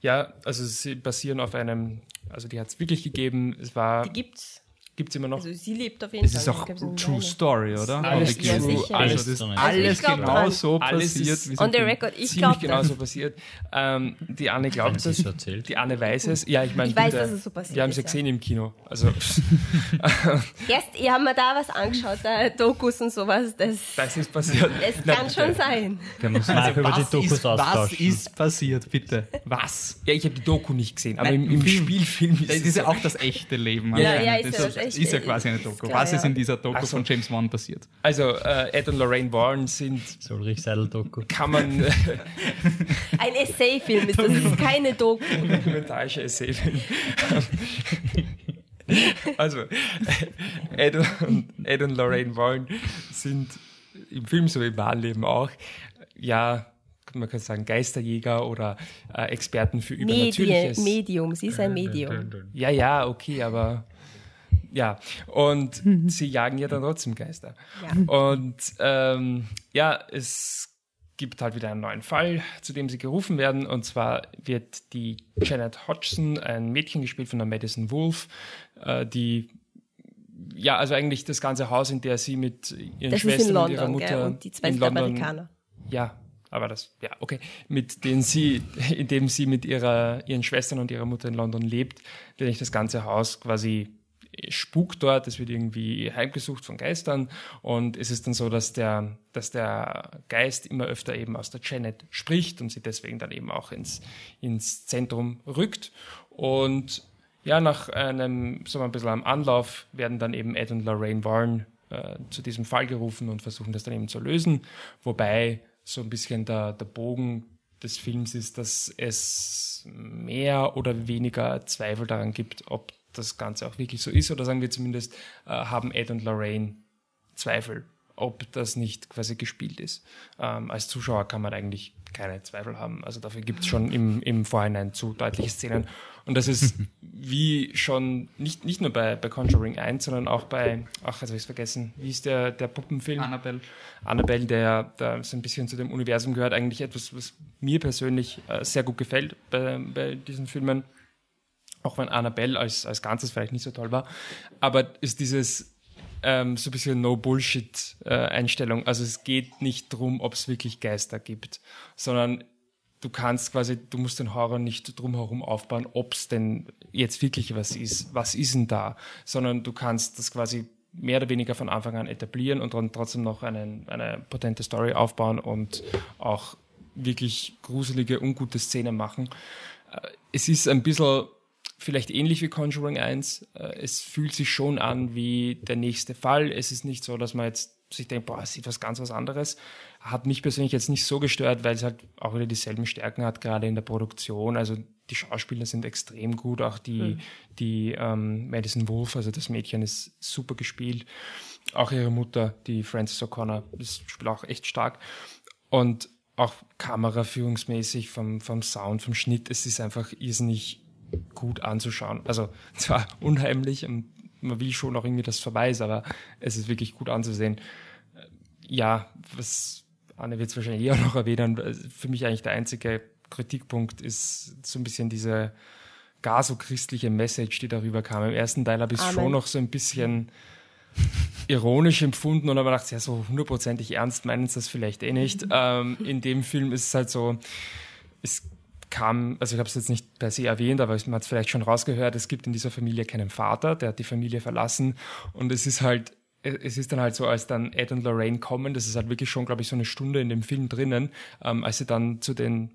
ja, also sie basieren auf einem, also die hat es wirklich gegeben. Es war, Die gibt's. Gibt es immer noch. Also sie lebt auf jeden Es Fall. ist auch True eine. Story, oder? Alles Ja, true, sicher. alles Also Also alles genau so Alles passiert. ist wie es On the record, ich ziemlich glaube genau so passiert. Ähm, die Anne glaubt es. es erzählt? Die Anne weiß es. Ja, ich meine, Ich weiß, dass es so passiert Wir haben sie ja. gesehen im Kino. Also, [laughs] Erst, ich habe mir da was angeschaut, da Dokus und sowas. Das, das ist passiert. das Na, kann schon sein. Können wir uns nachher über die was, Dokus ist, was ist passiert, bitte? Was? Ja, ich habe die Doku nicht gesehen, aber Nein, im, im Film. Spielfilm ist Das es ist ja auch das echte Leben. Ja, ja, ist ja das das echte- ist ja quasi eine Doku. klar, Was ist in dieser Doku so. von James Wan passiert? Also, äh, Ed und Lorraine Warren sind, So Ulrich Seidel-Doku. kann man, [laughs] Ein Essay-Film ist das, das ist keine Doku. [laughs] dokumentarische Essayfilm. [laughs] also, Ed und, Ed und Lorraine Warren sind im Film so im wahren Leben auch, ja, man kann sagen Geisterjäger oder äh, Experten für Medien, Übernatürliches. Medium, sie ist ein Medium. Ja, ja, okay, aber ja. Und sie jagen ja dann trotzdem Geister. Ja. Und ähm, ja, es gibt halt wieder einen neuen Fall, zu dem sie gerufen werden. Und zwar wird die Janet Hodgson, ein Mädchen gespielt von der Madison Wolf, äh, die ja, also eigentlich das ganze Haus, in der sie mit ihren Das Schwestern in und ihrer London, Mutter gell? Und die zwei in London Amerikaner. ja, aber das, ja, okay. Mit denen sie, [laughs] indem sie mit ihrer, ihren Schwestern und ihrer Mutter in London lebt, nicht das ganze Haus quasi spukt dort, es wird irgendwie heimgesucht von Geistern und es ist dann so, dass der, dass der Geist immer öfter eben aus der Janet spricht und sie deswegen dann eben auch ins, ins Zentrum rückt und ja, nach einem, so ein bisschen am Anlauf werden dann eben Ed und Lorraine Warren äh, zu diesem Fall gerufen und versuchen das dann eben zu lösen. Wobei so ein bisschen der, der Bogen des Films ist, dass es mehr oder weniger Zweifel daran gibt, ob das Ganze auch wirklich so ist. Oder sagen wir zumindest, äh, haben Ed und Lorraine Zweifel, ob das nicht quasi gespielt ist. Ähm, als Zuschauer kann man eigentlich keine Zweifel haben. Also dafür gibt es schon im, im Vorhinein zu deutliche Szenen. Und das ist [laughs] wie schon, nicht, nicht nur bei, bei Conjuring 1, sondern auch bei, ach, jetzt habe ich es vergessen, wie ist der, der Puppenfilm? Annabelle. Annabelle, der, der so ein bisschen zu dem Universum gehört, eigentlich etwas, was mir persönlich äh, sehr gut gefällt bei, bei diesen Filmen. Auch wenn Annabelle als, als Ganzes vielleicht nicht so toll war. Aber ist dieses, ähm, so ein bisschen No-Bullshit-Einstellung. also es geht nicht darum, ob es wirklich Geister gibt, sondern du kannst quasi, du musst den Horror nicht drumherum aufbauen, ob es denn jetzt wirklich was ist. Was ist denn da? Sondern du kannst das quasi mehr oder weniger von Anfang an etablieren und dann trotzdem noch einen, eine potente Story aufbauen und auch wirklich gruselige, ungute Szenen machen. Äh, es ist ein bisschen vielleicht ähnlich wie Conjuring 1. Äh, es fühlt sich schon an wie der nächste Fall. Es ist nicht so, dass man jetzt sich denkt, boah, es sieht was ganz was anderes. Hat mich persönlich jetzt nicht so gestört, weil es halt auch wieder dieselben Stärken hat, gerade in der Produktion. Also die Schauspieler sind extrem gut, auch die, mhm. die ähm, Madison Wolf, also das Mädchen ist super gespielt. Auch ihre Mutter, die Frances O'Connor, das spielt auch echt stark. Und auch kameraführungsmäßig, vom, vom Sound, vom Schnitt, es ist einfach irrsinnig gut anzuschauen. Also [laughs] zwar unheimlich und man will schon auch irgendwie das verweisen, aber es ist wirklich gut anzusehen. Ja, was Anne wird es wahrscheinlich auch noch erwähnen, für mich eigentlich der einzige Kritikpunkt ist so ein bisschen diese gar so christliche Message, die darüber kam. Im ersten Teil habe ich es schon noch so ein bisschen [laughs] ironisch empfunden und aber gedacht, ja, so hundertprozentig ernst meinen sie das vielleicht eh nicht. ähm, in dem Film ist es halt so, es kam, also ich habe es jetzt nicht per se erwähnt, aber man hat es vielleicht schon rausgehört, es gibt in dieser Familie keinen Vater, der hat die Familie verlassen. Und es ist halt, es ist dann halt so, als dann Ed und Lorraine kommen, das ist halt wirklich schon, glaube ich, so eine Stunde in dem Film drinnen, ähm, als sie dann zu den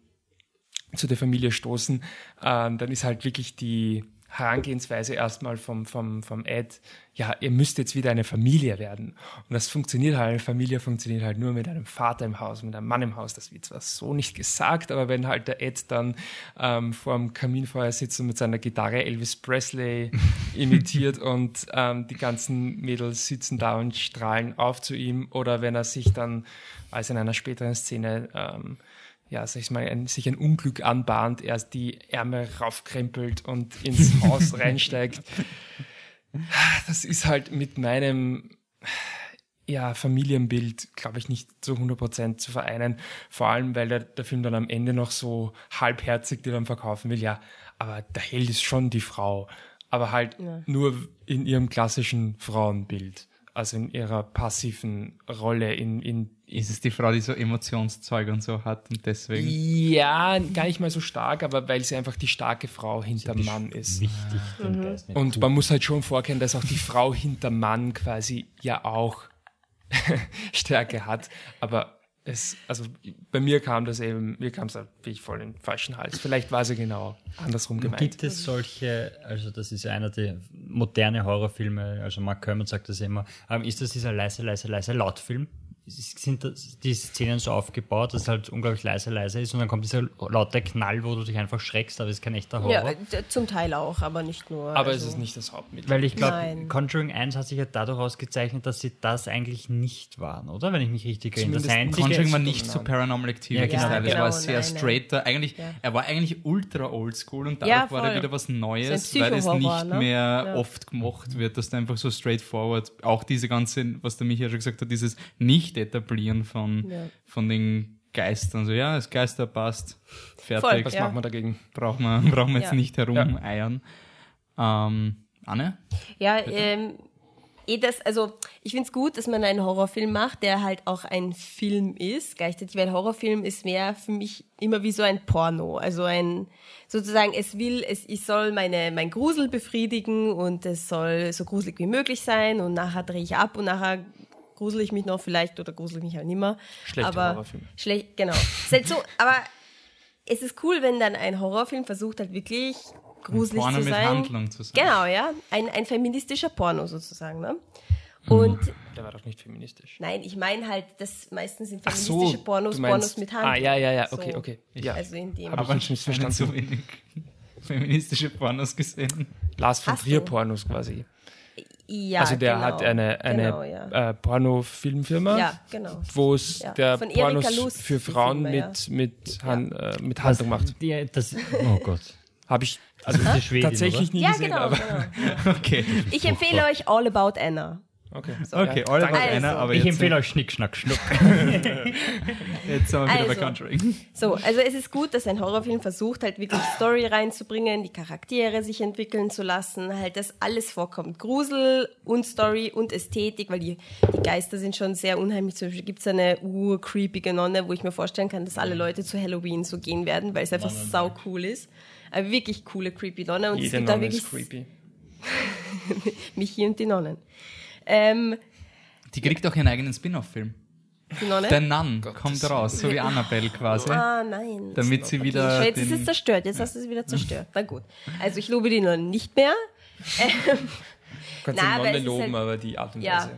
zu der Familie stoßen, ähm, dann ist halt wirklich die Herangehensweise erstmal vom, vom, vom Ed, ja, ihr müsst jetzt wieder eine Familie werden. Und das funktioniert halt, eine Familie funktioniert halt nur mit einem Vater im Haus, mit einem Mann im Haus. Das wird zwar so nicht gesagt, aber wenn halt der Ed dann ähm, vor dem Kaminfeuer sitzt und mit seiner Gitarre Elvis Presley [laughs] imitiert und ähm, die ganzen Mädels sitzen da und strahlen auf zu ihm, oder wenn er sich dann, als in einer späteren Szene, ähm, ja, sag ich mal, ein, sich ein Unglück anbahnt, erst die Ärmel raufkrempelt und ins [laughs] Haus reinsteigt. Das ist halt mit meinem ja, Familienbild, glaube ich, nicht zu 100% zu vereinen. Vor allem, weil der, der Film dann am Ende noch so halbherzig dir dann verkaufen will. Ja, aber der Held ist schon die Frau. Aber halt ja. nur in ihrem klassischen Frauenbild also in ihrer passiven Rolle in, in ist es die Frau, die so Emotionszeug und so hat und deswegen? Ja, gar nicht mal so stark, aber weil sie einfach die starke Frau hinterm Mann ist. Wichtig. Mhm. Und man muss halt schon vorkennen, dass auch die Frau hinterm Mann quasi ja auch [laughs] Stärke hat. Aber es, also bei mir kam das eben, mir kam es halt wirklich voll in den falschen Hals. Vielleicht war sie genau andersrum gemeint. Gibt es solche, also das ist einer der moderne Horrorfilme, also Mark Kermit sagt das immer, ähm, ist das dieser leise, leise, leise Lautfilm? Sind die Szenen so aufgebaut, dass es halt unglaublich leise, leise ist und dann kommt dieser laute Knall, wo du dich einfach schreckst, aber es ist kein echter Horror. Ja, zum Teil auch, aber nicht nur. Aber also es ist nicht das Hauptmittel. Weil ich glaube, Conjuring 1 hat sich ja dadurch ausgezeichnet, dass sie das eigentlich nicht waren, oder? Wenn ich mich richtig erinnere. Conjuring war nicht so Paranormal Activity. Ja, genau. Ja, genau, es war sehr nein, straighter. Nein. Eigentlich, ja. Er war eigentlich ultra oldschool und dadurch ja, war er wieder was Neues, weil es nicht ne? mehr oft gemacht wird, dass du einfach so straightforward, auch diese ganze, was der Michael schon gesagt hat, dieses nicht Nicht-Etablieren von, ja. von den Geistern. So, ja, das Geister passt. Fertig. Voll, Was ja. machen wir dagegen? Brauchen wir, [laughs] brauchen wir jetzt nicht herumeiern. Ähm, Anne? Ja, ähm, eh das, also ich finde es gut, dass man einen Horrorfilm macht, der halt auch ein Film ist, gleichzeitig, weil Horrorfilm ist mehr für mich immer wie so ein Porno. Also ein, sozusagen, es will, es, ich soll meine, mein Grusel befriedigen und es soll so gruselig wie möglich sein und nachher drehe ich ab und nachher grusel ich mich noch vielleicht oder grusel ich mich halt nimmer. Schlecht aber Horrorfilm. Schlecht, genau. [laughs] halt so, aber es ist cool, wenn dann ein Horrorfilm versucht halt wirklich gruselig Porno zu sein. mit Handlung zu sein. Genau, ja. Ein, ein feministischer Porno sozusagen, ne? Und der war doch nicht feministisch. Nein, ich meine halt, das meistens sind feministische so, Pornos, Pornos mit Handlung. Ah, ja, ja, ja, okay, okay. Ja. Also in dem. Aber ich nicht verstanden. so wenig [laughs] feministische Pornos gesehen. Lars von Trier Pornos quasi. Ja, also der genau, hat eine, eine genau, ja. äh, Pornofilmfilmfirma, ja, genau. wo es Ja. der Von Pornos Lust, für Frauen Filme, mit, mit, Han, äh, mit Handlung macht. Die, das, oh Gott. Habe ich Also diese [laughs] Schwedin, tatsächlich oder? nie Ja, gesehen, genau. aber genau. [laughs] Okay. Ich empfehle euch All About Anna. Okay. [laughs] Okay, Ja, alle danke. war einer, Also, aber Ich empfehle euch Schnick, Schnack, Schnuck. [laughs] jetzt sind wir wieder bei Also. Conjuring. So, also es ist gut, dass ein Horrorfilm versucht, halt wirklich Story reinzubringen, die Charaktere sich entwickeln zu lassen, halt, dass alles vorkommt. Grusel und Story und Ästhetik, weil die, die Geister sind schon sehr unheimlich. Zum Beispiel gibt es eine urcreepige Nonne, wo ich mir vorstellen kann, dass alle Leute zu Halloween so gehen werden, weil es einfach sau cool ist. Aber wirklich coole, creepy Nonne. Und es Jede gibt da Nonne wirklich ist creepy. [laughs] Michi und die Nonnen. Ähm, Die kriegt auch ihren eigenen Spin-off-Film. die Nonne? Der Nun kommt raus, so wie Annabelle quasi. Ah, nein. Damit sie Okay, wieder jetzt ist es zerstört, jetzt hast du es wieder zerstört. Na gut. Also ich lobe die Nonnen nicht mehr. [laughs] Du kannst aber Nonne loben, halt- aber die Art und Ja, Weise,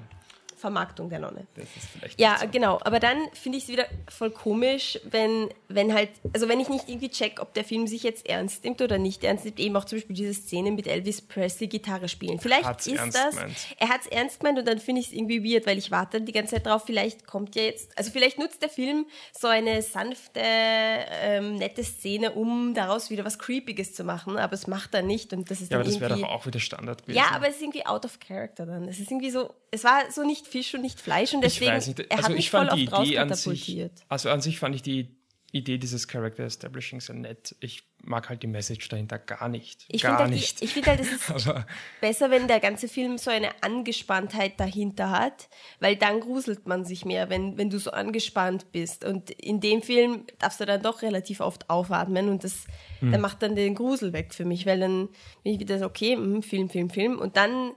Vermarktung der Nonne. das ist vielleicht Ja, so. genau. Aber dann finde ich es wieder voll komisch, wenn, wenn halt, also wenn ich nicht irgendwie check, ob der Film sich jetzt ernst nimmt oder nicht ernst nimmt, eben auch zum Beispiel diese Szene mit Elvis Presley Gitarre spielen. Vielleicht Hat's ist ernst das, gemeint. er hat es ernst gemeint und dann finde ich es irgendwie weird, weil ich warte die ganze Zeit drauf, vielleicht kommt ja jetzt, also vielleicht nutzt der Film so eine sanfte, ähm, nette Szene, um daraus wieder was Creepiges zu machen, aber es macht er nicht und das ist Ja, aber das wäre doch auch wieder Standard gewesen. Ja, aber es ist irgendwie out of character dann. Es ist irgendwie so, es war so nicht Fisch und nicht Fleisch und deswegen, ich weiß nicht. er Also hat mich ich fand voll die oft Idee an sich, rauskatapultiert. also an sich fand ich die Idee dieses Character Establishing sehr nett. Ich mag halt die Message dahinter gar nicht. Ich gar finde halt, nicht. ich find halt, es ist aber [laughs] besser, wenn der ganze Film so eine Angespanntheit dahinter hat, weil dann gruselt man sich mehr, wenn, wenn du so angespannt bist. Und in dem Film darfst du dann doch relativ oft aufatmen und das, Hm. der macht dann den Grusel weg für mich, weil dann bin ich wieder so, okay, mhm, Film, Film, Film. Und dann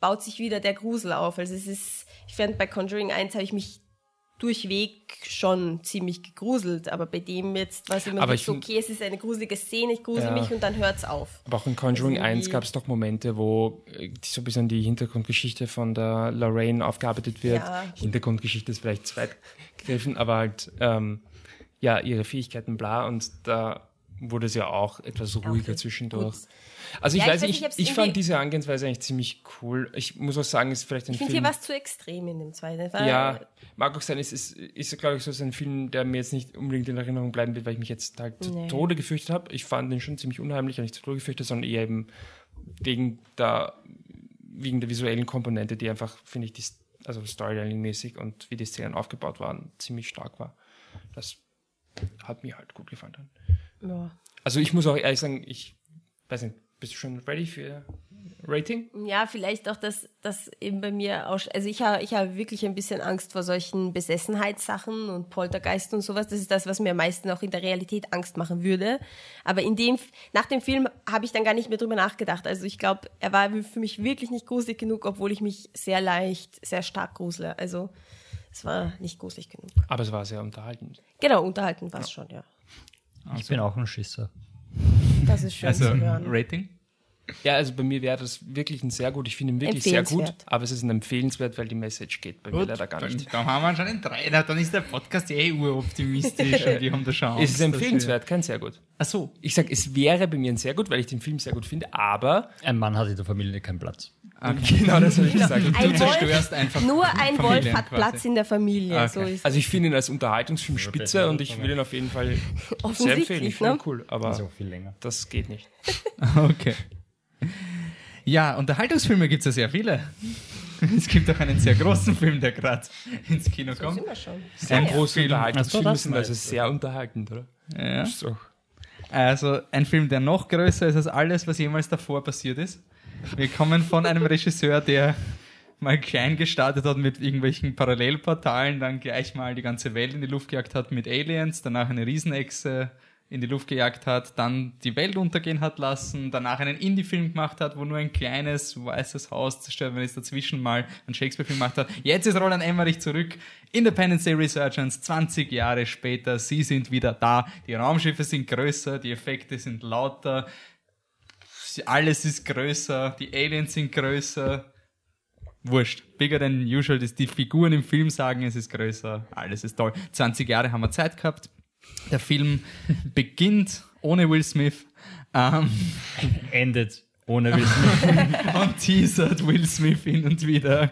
baut sich wieder der Grusel auf. Also es ist, ich fand bei Conjuring 1 habe ich mich durchweg schon ziemlich gegruselt, aber bei dem jetzt war es immer so, okay, es ist eine gruselige Szene, ich grusel Ja. mich und dann hört's auf. Aber auch in Conjuring Also 1 irgendwie- gab es doch Momente, wo äh, so ein bisschen die Hintergrundgeschichte von der Lorraine aufgearbeitet wird. Ja. Hintergrundgeschichte ist vielleicht zu weit gegriffen, aber halt, ähm, ja, ihre Fähigkeiten, bla, und da wurde es ja auch etwas ruhiger Okay, zwischendurch. gut. Also ich Ja, ich weiß weiß ich, ob's ich irgendwie- fand diese Angehensweise eigentlich ziemlich cool. Ich muss auch sagen, es ist vielleicht ein Ich finde Film... hier was zu extrem in dem zweiten. Ja, mag auch sein, es ist, ist glaube ich, so ein Film, der mir jetzt nicht unbedingt in Erinnerung bleiben wird, weil ich mich jetzt halt zu Nee. Tode gefürchtet habe. Ich fand den schon ziemlich unheimlich, aber nicht zu Tode gefürchtet, sondern eher eben wegen der, wegen der visuellen Komponente, die einfach, finde ich, die, also Storytelling-mäßig und wie die Szenen aufgebaut waren, ziemlich stark war. Das hat mir halt gut gefallen. Dann. Ja. Also ich muss auch ehrlich sagen, ich weiß nicht, bist du schon ready für Rating? Ja, vielleicht auch, dass das eben bei mir auch, also ich habe ich habe wirklich ein bisschen Angst vor solchen Besessenheitssachen und Poltergeist und sowas. Das ist das, was mir am meisten auch in der Realität Angst machen würde. Aber in dem, nach dem Film habe ich dann gar nicht mehr drüber nachgedacht. Also ich glaube, er war für mich wirklich nicht gruselig genug, obwohl ich mich sehr leicht, sehr stark grusele. Also es war nicht gruselig genug. Aber es war sehr unterhaltend. Genau, unterhalten war es schon, ja. Ich bin auch ein Schisser. Das ist schön Also, zu hören. Rating? Ja, also bei mir wäre das wirklich ein sehr gut. Ich finde ihn wirklich sehr gut, aber es ist ein empfehlenswert, weil die Message geht bei mir leider gar dann, nicht. dann haben wir schon einen Dreier, dann ist der Podcast eh uroptimistisch und wir haben da schon Es ist empfehlenswert, kein sehr gut. Ach so. Ich sage, es wäre bei mir ein sehr gut, weil ich den Film sehr gut finde, aber Ein Mann hat in der Familie keinen Platz. [laughs] genau das habe ich gesagt. Ein Du zerstörst einfach Nur ein Familien Wolf hat quasi. Platz in der Familie. Okay. So ist Also ich finde ihn als Unterhaltungsfilm spitze und ich will ihn auf jeden Fall [laughs] sehr empfehlen. Ich finde ihn ne? cool, aber Also auch viel länger. das geht nicht. [laughs] Okay. Ja, Unterhaltungsfilme gibt es ja sehr viele. [laughs] Es gibt auch einen sehr großen Film, der gerade ins Kino So kommt. sind wir schon. Sehr große Film. Unterhaltungsfilme Ach so, sind das also meinst du. sehr unterhaltend, oder? Ja. Ist Also ein Film, der noch größer ist als alles, was jemals davor passiert ist. Wir kommen von einem Regisseur, der mal klein gestartet hat mit irgendwelchen Parallelportalen, dann gleich mal die ganze Welt in die Luft gejagt hat mit Aliens, danach eine Riesenechse in die Luft gejagt hat, dann die Welt untergehen hat lassen, danach einen Indie-Film gemacht hat, wo nur ein kleines weißes Haus zerstört worden ist, dazwischen mal einen Shakespeare-Film gemacht hat. Jetzt ist Roland Emmerich zurück. Independence Day Resurgence, 20 Jahre später, sie sind wieder da. Die Raumschiffe sind größer, die Effekte sind lauter, alles ist größer, die Aliens sind größer. Wurscht. Bigger than usual, dass die Figuren im Film sagen, es ist größer, alles ist toll. 20 Jahre haben wir Zeit gehabt. Der Film beginnt ohne Will Smith ähm, Endet ohne Wissen. [laughs] und teasert Will Smith hin und wieder.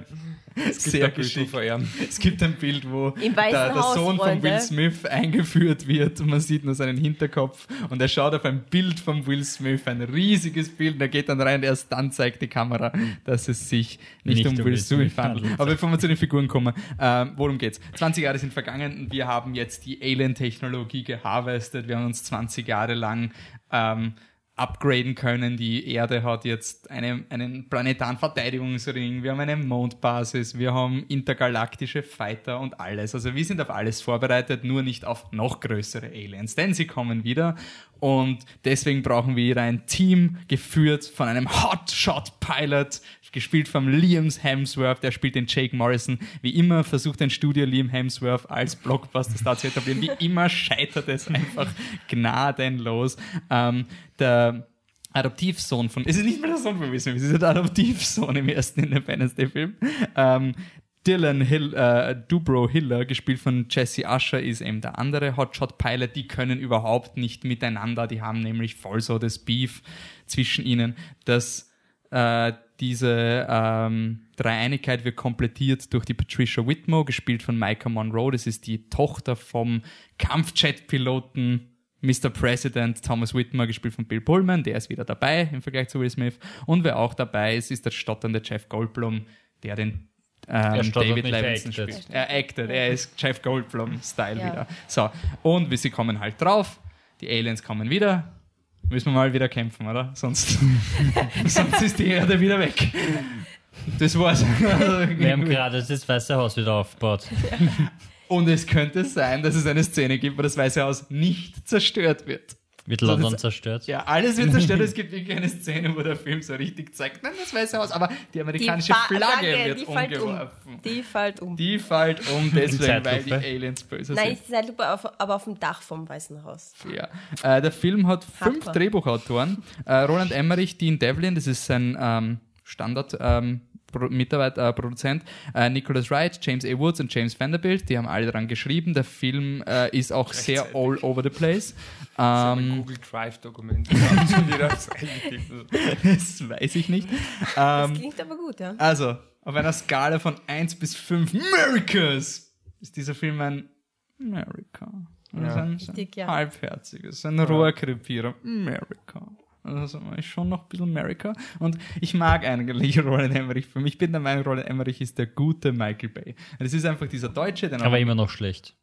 Sehr Doppelstufe geschickt. verehren. [laughs] Es gibt ein Bild, wo der, der Haus, Sohn von Freunde. Will Smith eingeführt wird und man sieht nur seinen Hinterkopf und er schaut auf ein Bild von Will Smith, ein riesiges Bild, und er geht dann rein und erst dann zeigt die Kamera, dass es sich nicht, um Will Smith handelt. Aber bevor wir zu den Figuren kommen, ähm, worum geht's? 20 Jahre sind vergangen und wir haben jetzt die Alien-Technologie geharvestet. Wir haben uns 20 Jahre lang ähm, upgraden können. Die Erde hat jetzt eine, einen planetaren Verteidigungsring, wir haben eine Mondbasis, wir haben intergalaktische Fighter und alles. Also wir sind auf alles vorbereitet, nur nicht auf noch größere Aliens, denn sie kommen wieder und deswegen brauchen wir ein Team geführt von einem Hotshot-Pilot, gespielt vom Liam Hemsworth, der spielt den Jake Morrison. Wie immer versucht ein Studio Liam Hemsworth als Blockbuster-Star zu etablieren. Wie immer scheitert es einfach gnadenlos. Ähm, der Adoptivsohn von, es ist nicht mehr der Sohn von Will es ist der Adoptivsohn im ersten Independence Day Film. Ähm, Dylan Hill, äh, Dubrow Hiller, gespielt von Jesse Usher, ist eben der andere Hotshot-Pilot. Die können überhaupt nicht miteinander. Die haben nämlich voll so das Beef zwischen ihnen, dass äh, diese ähm, Dreieinigkeit wird komplettiert durch die Patricia Whitmore, gespielt von Micah Monroe. Das ist die Tochter vom Kampfjet-Piloten Mr. President Thomas Whitmore, gespielt von Bill Pullman. Der ist wieder dabei im Vergleich zu Will Smith. Und wer auch dabei ist, ist der stotternde Jeff Goldblum, der den ähm, David Levinson acted. spielt. Er acted, er ist Jeff Goldblum-Style Ja. wieder. So, und wie sie kommen halt drauf, die Aliens kommen wieder, müssen wir mal wieder kämpfen, oder? Sonst, [laughs] sonst ist die Erde wieder weg. Das war's. Wir haben [laughs] gerade das Weiße Haus wieder aufgebaut. Und es könnte sein, dass es eine Szene gibt, wo das Weiße Haus nicht zerstört wird. Wird London das- zerstört? Ja, alles wird zerstört. es gibt [laughs] wirklich eine Szene, wo der Film so richtig zeigt, nein, das Weiße Haus, aber die amerikanische Fa- Flagge Flagge, wird die fällt um. umgeworfen. Die fällt um. Die fällt um, deswegen, weil die. Aliens böse Nein, sind. nicht die Zeitlupe, auf, aber auf dem Dach vom Weißen Haus. Ja. Äh, der Film hat fünf Hardcore. Drehbuchautoren. Äh, Roland Emmerich, Dean Devlin, das ist sein ähm, Standard. Ähm, Pro Mitarbeiter, äh, Produzent, äh, Nicholas Wright, James A. Woods und James Vanderbilt, die haben alle dran geschrieben. Der Film äh, ist auch sehr all over the place. Ein Ähm, Google Drive-Dokument. [laughs] Das [laughs] das weiß ich nicht. Das Ähm, klingt aber gut, ja. also, auf einer Skala von 1 bis 5 Americas ist dieser Film ein America. Ja. ein, Richtig, ja. ein halbherziges, ein Rohrkrepierer. America. Also ist schon noch ein bisschen America. Und ich mag eigentlich [laughs] Roland Emmerich. Für mich ich bin der Meinung, Roland Emmerich ist der gute Michael Bay. Das ist einfach dieser Deutsche, der Aber immer noch schlecht.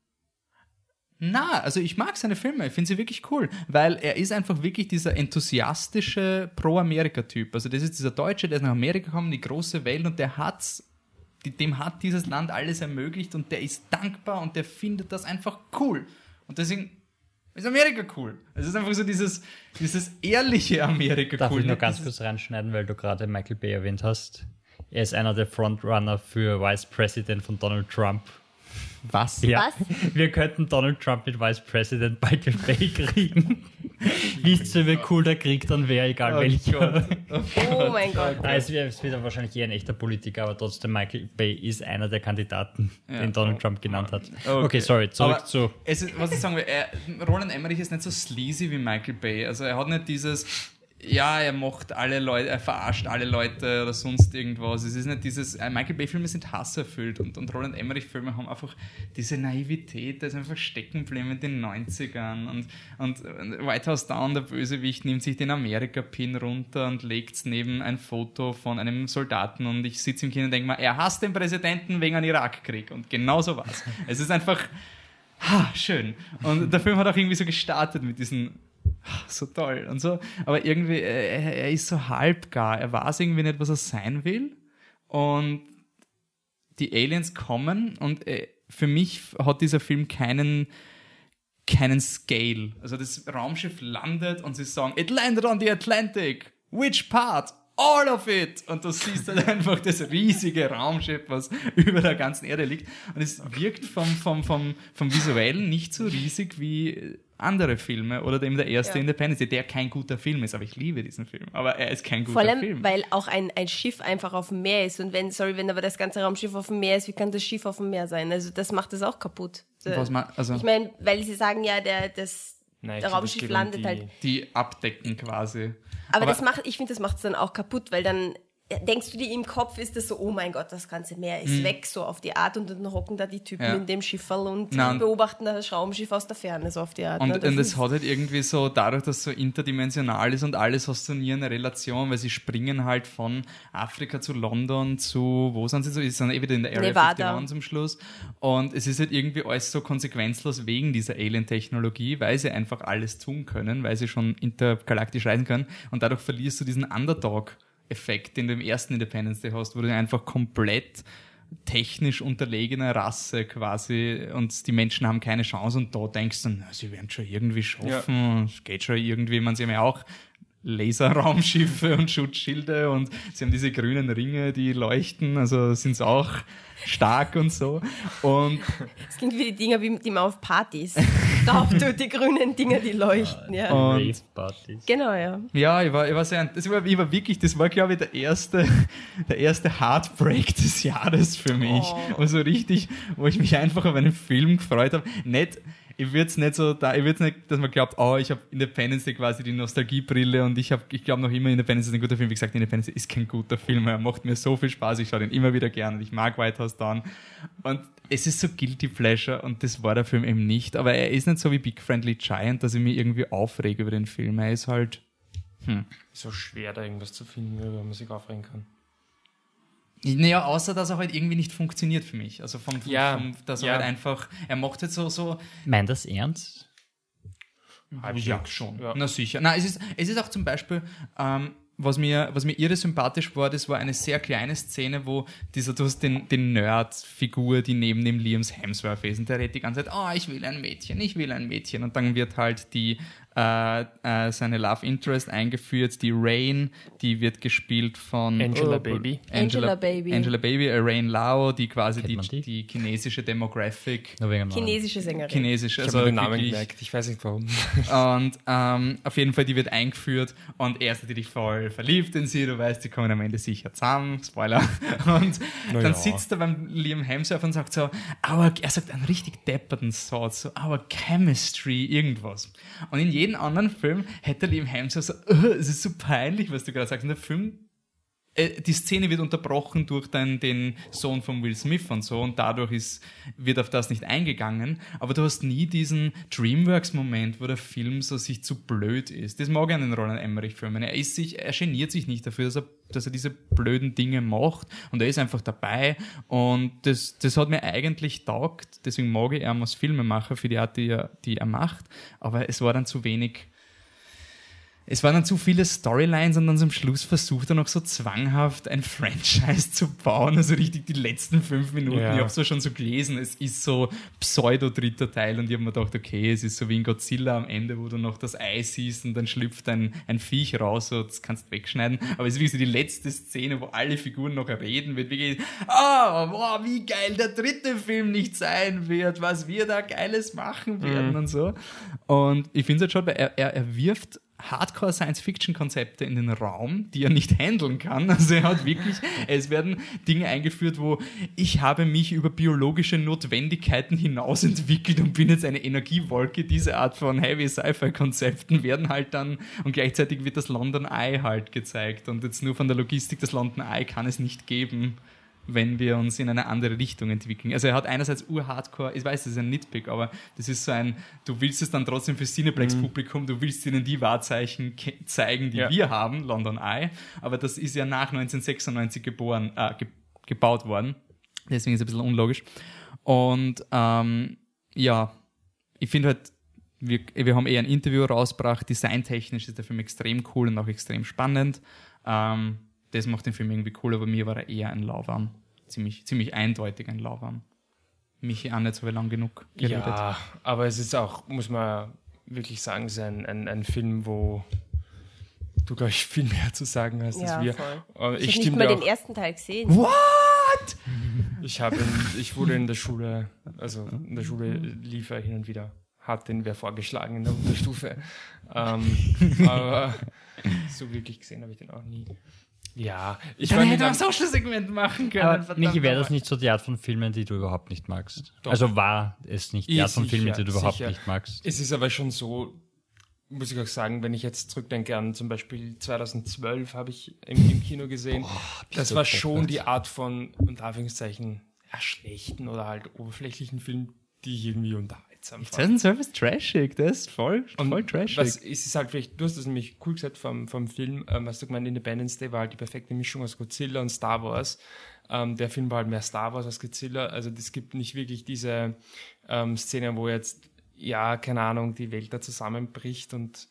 na, also ich mag seine Filme, ich finde sie wirklich cool, weil er ist einfach wirklich dieser enthusiastische Pro-Amerika-Typ. Also das ist dieser Deutsche, der ist nach Amerika gekommen, die große Welt und der hat's, dem hat dieses Land alles ermöglicht und der ist dankbar und der findet das einfach cool. Und deswegen ist Amerika cool. Es ist einfach so dieses, dieses ehrliche Amerika Darf cool. ich noch nicht ganz kurz reinschneiden, weil du gerade Michael Bay erwähnt hast. Er ist einer der Frontrunner für Vice President von Donald Trump. Was? Ja. Was? Wir könnten Donald Trump mit Vice President Michael Bay kriegen. Wisst ihr, wie cool der Krieg dann wäre, egal Oh welcher. Gott. Oh Oh mein Gott. Ah, es wird es wird wahrscheinlich eher ein echter Politiker, aber trotzdem Michael Bay ist einer der Kandidaten, Ja. den Donald Trump genannt hat. Okay. Okay, sorry, zurück Aber zu. Es ist, was ich sagen will, er, Roland Emmerich ist nicht so sleazy wie Michael Bay. Also er hat nicht dieses, ja, er macht alle Leute, er verarscht alle Leute oder sonst irgendwas. Es ist nicht dieses, äh, Michael Bay-Filme sind hasserfüllt und, und Roland Emmerich-Filme haben einfach diese Naivität, da ist einfach stecken in den 90ern. Und, und White House Down, der Bösewicht, nimmt sich den Amerika-Pin runter und legt neben ein Foto von einem Soldaten und ich sitze im Kino und denke mir, er hasst den Präsidenten wegen einem Irakkrieg. Und genau so was. Es ist einfach, Ha, schön. Und der Film hat auch irgendwie so gestartet mit diesen so toll und so. Aber irgendwie, äh, er, er ist so halbgar. Er weiß irgendwie nicht, was er sein will. Und die Aliens kommen und äh, für mich hat dieser Film keinen keinen Scale. Also das Raumschiff landet und sie sagen, it landed on the Atlantic. Which part? All of it! Und du siehst dann [laughs] einfach das riesige Raumschiff, was [laughs] über der ganzen Erde liegt. Und es wirkt vom, vom, vom, vom Visuellen nicht so riesig wie andere Filme oder eben der erste Ja. Independence Day, der kein guter Film ist. Aber ich liebe diesen Film. Aber er ist kein guter Vor allem, Film. weil auch ein, ein Schiff einfach auf dem Meer ist. Und wenn, sorry, wenn aber das ganze Raumschiff auf dem Meer ist, wie kann das Schiff auf dem Meer sein? Also das macht es auch kaputt. Was ma- also ich meine, weil sie sagen ja, der, das, Nein, der glaub, Raumschiff um landet die- halt. die abdecken quasi. Aber, das macht, ich finde, das macht es dann auch kaputt, weil dann denkst du dir im Kopf, ist das so, oh mein Gott, das ganze Meer ist weg, so auf die Art. Und dann hocken da die Typen Mhm. Ja. in dem Schifferl und und- beobachten das Raumschiff aus der Ferne, so auf die Art. Und, ne? Das und es ist- hat halt irgendwie so, dadurch, dass es so interdimensional ist und alles hast du nie eine Relation, weil sie springen halt von Afrika zu London zu, wo sind sie so? Sie sind eh wieder in der Area Nevada. 51 zum Schluss. Und es ist halt irgendwie alles so konsequenzlos wegen dieser Alien-Technologie, weil sie einfach alles tun können, weil sie schon intergalaktisch reisen können. Und dadurch verlierst du diesen Den du im ersten Independence Day hast, wo du einfach komplett technisch unterlegene Rasse quasi und die Menschen haben keine Chance und da denkst du, na, sie werden schon irgendwie schaffen, es geht schon irgendwie, man, sie haben ja auch Laserraumschiffe und Schutzschilde und sie haben diese grünen Ringe, die leuchten, also sind sie auch stark und so. Und Das klingt wie die Dinger, wie die man auf Partys. Drauf tut die grünen Dinger, die leuchten, ja. Und-. Genau, ja. ja, ich war, ich war sehr, das war, ich war wirklich, das war glaube ich der erste, der erste Heartbreak des Jahres für mich. Oh. Und so richtig, wo ich mich einfach auf einen Film gefreut habe. Nicht, ich würde es nicht so, da, ich würde nicht, dass man glaubt, oh, ich habe Independence Day quasi die Nostalgiebrille und ich ich glaube noch immer Independence ist ein guter Film. Wie gesagt, Independence ist kein guter Film, er macht mir so viel Spaß, ich schaue den immer wieder gern und ich mag Whitehouse Down. Und es ist so guilty pleasure und das war der Film eben nicht. Aber er ist nicht so wie Big Friendly Giant, dass ich mich irgendwie aufrege über den Film. Er ist halt, so schwer, da irgendwas zu finden, worüber man sich aufregen kann. Naja, außer dass er halt irgendwie nicht funktioniert für mich. Also vom, vom, Ja, vom dass er ja. halt einfach, er macht jetzt so, so Meint das ernst? Halbwegs. ja schon. Ja. Na sicher. Na, es ist, es ist auch zum Beispiel, ähm, was mir, was mir irre sympathisch war, das war eine sehr kleine Szene, wo dieser, du hast den, den Nerd-Figur, die neben dem Liams Hemsworth ist, und der redet die ganze Zeit, oh, ich will ein Mädchen, ich will ein Mädchen. Und dann wird halt die, äh, äh, seine Love Interest eingeführt, die Rain, die wird gespielt von Angela oh, Baby. Angela Baby. Angela Baby, Rain Lau, die quasi die, die? die chinesische Demographic. Chinesische Sängerin. Chinesisch, Ich also habe den Namen wirklich- gemerkt, ich weiß nicht warum. [laughs] und ähm, auf jeden Fall, die wird eingeführt und er ist natürlich voll verliebt in sie. Du weißt, die kommen am Ende sicher zusammen. Spoiler. [laughs] Und Na dann ja. sitzt er beim Liam Hemsworth und sagt so, our, er sagt einen richtig depperten Satz, so, our chemistry, irgendwas. Und in jedem anderen Film hätte Liam Hemsworth so, "Ugh, [laughs] es ist so peinlich, was du gerade sagst. Und der Film äh, die Szene wird unterbrochen durch dann den Sohn von Will Smith und so und dadurch ist, wird auf das nicht eingegangen. Aber du hast nie diesen Dreamworks-Moment, wo der Film so sich zu blöd ist. Das mag an den Roland Emmerich-Filmen. Er ist sich, er geniert sich nicht dafür, dass er, dass er diese blöden Dinge macht und er ist einfach dabei und das, das hat mir eigentlich taugt. Deswegen mag ich ihn als Filmemacher für die Art, die er, die er macht. Aber es war dann zu wenig es waren dann zu viele Storylines und dann zum Schluss versucht er noch so zwanghaft ein [laughs] Franchise zu bauen. Also richtig die letzten fünf Minuten. Ja. Ich habe es schon so gelesen, es ist so pseudo-dritter Teil und ich habe mir gedacht, okay, es ist so wie in Godzilla am Ende, wo du noch das Ei siehst und dann schlüpft ein, ein Viech raus, so, das kannst du wegschneiden. Aber es ist wie so die letzte Szene, wo alle Figuren noch reden, wird wirklich, ah, boah, wie geil der dritte Film nicht sein wird, was wir da Geiles machen werden und so. Und ich finde es halt schon, weil er, er, er wirft Hardcore-Science-Fiction-Konzepte in den Raum, die er nicht handeln kann. [laughs] Also er hat wirklich, es werden Dinge eingeführt, wo ich habe mich über biologische Notwendigkeiten hinaus entwickelt und bin jetzt eine Energiewolke. Diese Art von Heavy Sci-Fi-Konzepten werden halt dann, und gleichzeitig wird das London Eye halt gezeigt. Und jetzt nur von der Logistik des London Eye kann es nicht geben wenn wir uns in eine andere Richtung entwickeln. Also er hat einerseits ur-Hardcore, ich weiß, das ist ein Nitpick, aber das ist so ein, du willst es dann trotzdem für Cineplex-Publikum, du willst ihnen die Wahrzeichen zeigen, die Ja. wir haben, London Eye, aber das ist ja nach 1996 geboren, äh, ge gebaut worden. Deswegen ist es ein bisschen unlogisch. Und ähm, ja, ich finde halt, wir, wir haben eher ein Interview rausgebracht, designtechnisch ist der Film extrem cool und auch extrem spannend. Ähm, das macht den Film irgendwie cool, aber mir war er eher ein Lauwarm. Ziemlich, ziemlich eindeutig ein Lauwarm. Michi auch nicht so lang genug geredet. Ja, aber es ist auch, muss man wirklich sagen, es ist ein, ein, ein Film, wo du, glaube ich, viel mehr zu sagen hast Ja, als wir. voll. Ich ich habe nicht mal den ersten Teil gesehen. What? [laughs] Ich, habe in, ich wurde in der Schule, also in der Schule lief er hin und wieder. Hat den wer vorgeschlagen in der Unterstufe. ähm, [laughs] aber so wirklich gesehen habe ich den auch nie. Ja, ich Dann hätte man ein einem, Social-Segment machen können. Michi, wäre das nicht so die Art von Filmen, die du überhaupt nicht magst? Doch. Also war es nicht die Ja, Art von Filmen, die du überhaupt sicher. nicht magst? Es ist aber schon so, muss ich auch sagen, wenn ich jetzt zurückdenke an zum Beispiel 2012 habe ich im, im Kino gesehen, das war schon die Art von, unter Anführungszeichen, ja, schlechten oder halt oberflächlichen Film, die ich irgendwie unterhaltsam fand. 2012 ist trashig, das ist voll, Und voll trashig. Was ist es halt vielleicht, du hast das nämlich cool gesagt vom, vom Film, ähm, hast du gemeint, Independence Day war halt die perfekte Mischung aus Godzilla und Star Wars. Ähm, der Film war halt mehr Star Wars als Godzilla. Also es gibt nicht wirklich diese ähm, Szene, wo jetzt, ja, keine Ahnung, die Welt da zusammenbricht und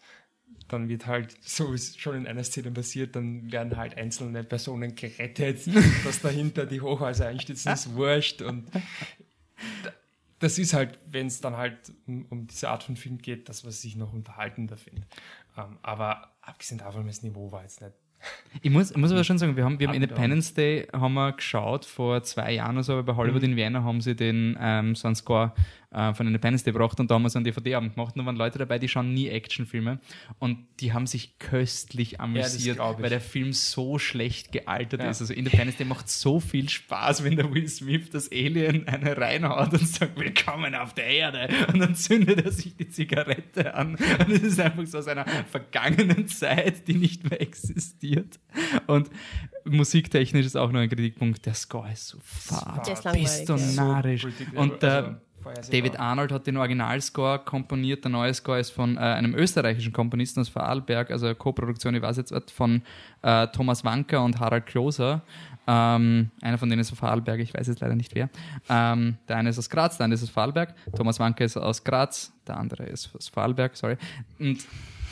dann wird halt, so wie es schon in einer Szene passiert, dann werden halt einzelne Personen gerettet, [laughs] dass dahinter die Hochhäuser einstürzen, ist wurscht und [laughs] das ist halt, wenn es dann halt um, um, diese Art von Film geht, das, was ich noch unterhaltender finde. Ähm, aber abgesehen davon, das Niveau war jetzt nicht. Ich muss, ich muss aber schon sagen, wir haben, wir haben Independence Day haben wir geschaut vor zwei Jahren oder so, aber bei Hollywood Mhm. in Vienna haben sie den ähm, so einen Score äh, von Independence Day gebracht und da haben wir so einen DVD-Abend gemacht und da waren Leute dabei, die schauen nie Actionfilme und die haben sich köstlich amüsiert, ich. weil der Film so schlecht gealtert Ja. ist. Also Independence Day macht so viel Spaß, wenn der Will Smith das Alien eine reinhaut und sagt, willkommen auf der Erde und dann zündet er sich die Zigarette an und es ist einfach so aus einer vergangenen Zeit, die nicht mehr existiert. Und musiktechnisch ist auch noch ein Kritikpunkt, der Score ist so fad, Der ist langweilig, ja. pistonarisch. predictable, Und der also vorhersehbar. David Arnold hat den Originalscore komponiert. Der neue Score ist von äh, einem österreichischen Komponisten aus Vorarlberg, also Co-Produktion, ich weiß jetzt nicht, von äh, Thomas Wanker und Harald Kloser. Ähm, einer von denen ist aus Vorarlberg, ich weiß jetzt leider nicht wer. Ähm, der eine ist aus Graz, der andere ist aus Vorarlberg. Thomas Wanker ist aus Graz, der andere ist aus Vorarlberg, sorry. Und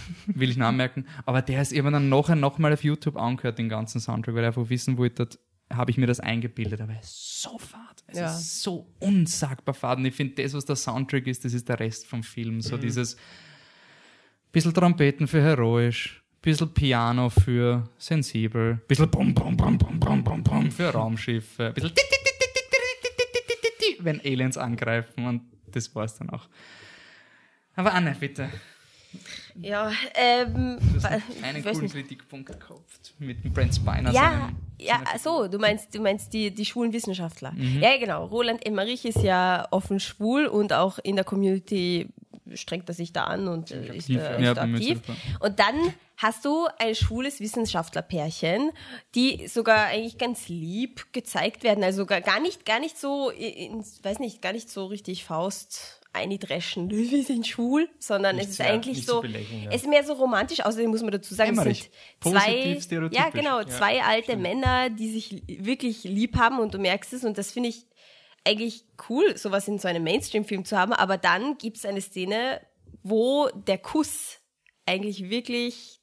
[laughs] will ich nachmerken. Aber der ist eben dann nachher nochmal auf YouTube angehört, den ganzen Soundtrack, weil er einfach wissen wollte, habe ich mir das eingebildet, aber es ist so fad. Es ja. ist so unsagbar faden. Ich finde, das, was der Soundtrack ist, das ist der Rest vom Film. So mhm. dieses bisschen Trompeten für heroisch, bisschen Piano für sensibel, bisschen bum, bum, bum, bum, bum, bum, bum für Raumschiffe, bisschen wenn Aliens angreifen und das war's dann auch. Aber Anne, bitte. Ja, ähm, Du hast einen coolen. Kritikpunkt gekauft mit dem Brent Spiner. Ja, seinem- ja, so, du meinst, du meinst die, die schwulen Wissenschaftler. Mhm. Ja, genau. Roland Emmerich ist ja offen schwul und auch in der Community strengt er sich da an und äh, ist, aktiv, ja. ist Ja, aktiv. Und dann hast du ein schwules Wissenschaftlerpärchen, die sogar eigentlich ganz lieb gezeigt werden, also gar, gar nicht, gar nicht so, in, weiß nicht, gar nicht so richtig Faust eindreschen, wir sind schwul, sondern Nicht es ist sehr- eigentlich so, belächeln, ja. es ist mehr so romantisch, außerdem muss man dazu sagen, es Emmerich. sind Positiv zwei, ja genau, zwei alte Männer, die sich li- wirklich lieb haben und du merkst es und das finde ich eigentlich cool, sowas in so einem Mainstream-Film zu haben, aber dann gibt es eine Szene, wo der Kuss eigentlich wirklich,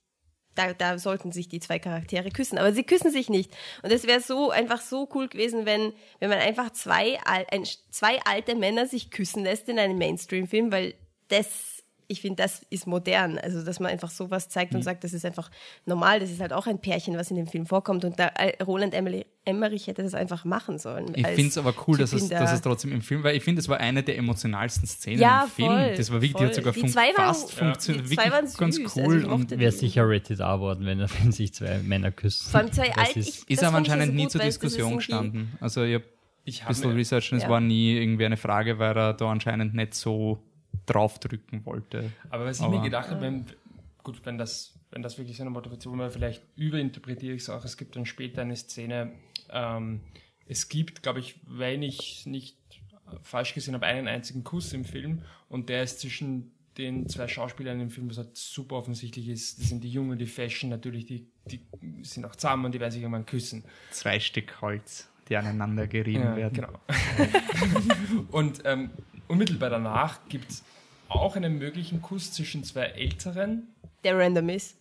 da, da sollten sich die zwei Charaktere küssen, aber sie küssen sich nicht. Und es wäre so einfach so cool gewesen, wenn, wenn man einfach zwei, ein, zwei alte Männer sich küssen lässt in einem Mainstream-Film, weil das, ich finde, das ist modern. Also, dass man einfach sowas zeigt Mhm. und sagt, das ist einfach normal, das ist halt auch ein Pärchen, was in dem Film vorkommt. Und da, äh, Roland Emmerich, Emmerich hätte das einfach machen sollen. Ich finde es aber cool, dass es, dass es trotzdem im Film war. Ich finde, es war eine der emotionalsten Szenen Ja, im Film. voll, das war wirklich, die voll. hat sogar Die fun zwei waren- fast ja. funktioniert. Die zwei waren ganz süß, cool. also und Wäre sicher Rated R worden, wenn, [laughs] wenn sich zwei Männer küssen. Vor allem zwei alt- ist- ich- ist aber anscheinend so nie gut, zur Diskussion gestanden. Also ich habe ein bisschen researchen, es Ja. war nie irgendwie eine Frage, weil er da anscheinend nicht so draufdrücken wollte. Aber was ich Aber- mir gedacht habe, wenn, gut, wenn das, wenn das wirklich seine Motivation war, vielleicht überinterpretiere ich es auch. Es gibt dann später eine Szene, ähm, es gibt, glaube ich, wenn ich nicht falsch gesehen habe, einen einzigen Kuss im Film und der ist zwischen den zwei Schauspielern im Film, was halt super offensichtlich ist. Das sind die Jungen, die Fashion natürlich, die, die sind auch zusammen und die werden sich irgendwann küssen. Zwei Stück Holz, die aneinander gerieben werden. Genau. [laughs] und ähm, unmittelbar danach gibt es auch einen möglichen Kuss zwischen zwei Älteren. Der random ist.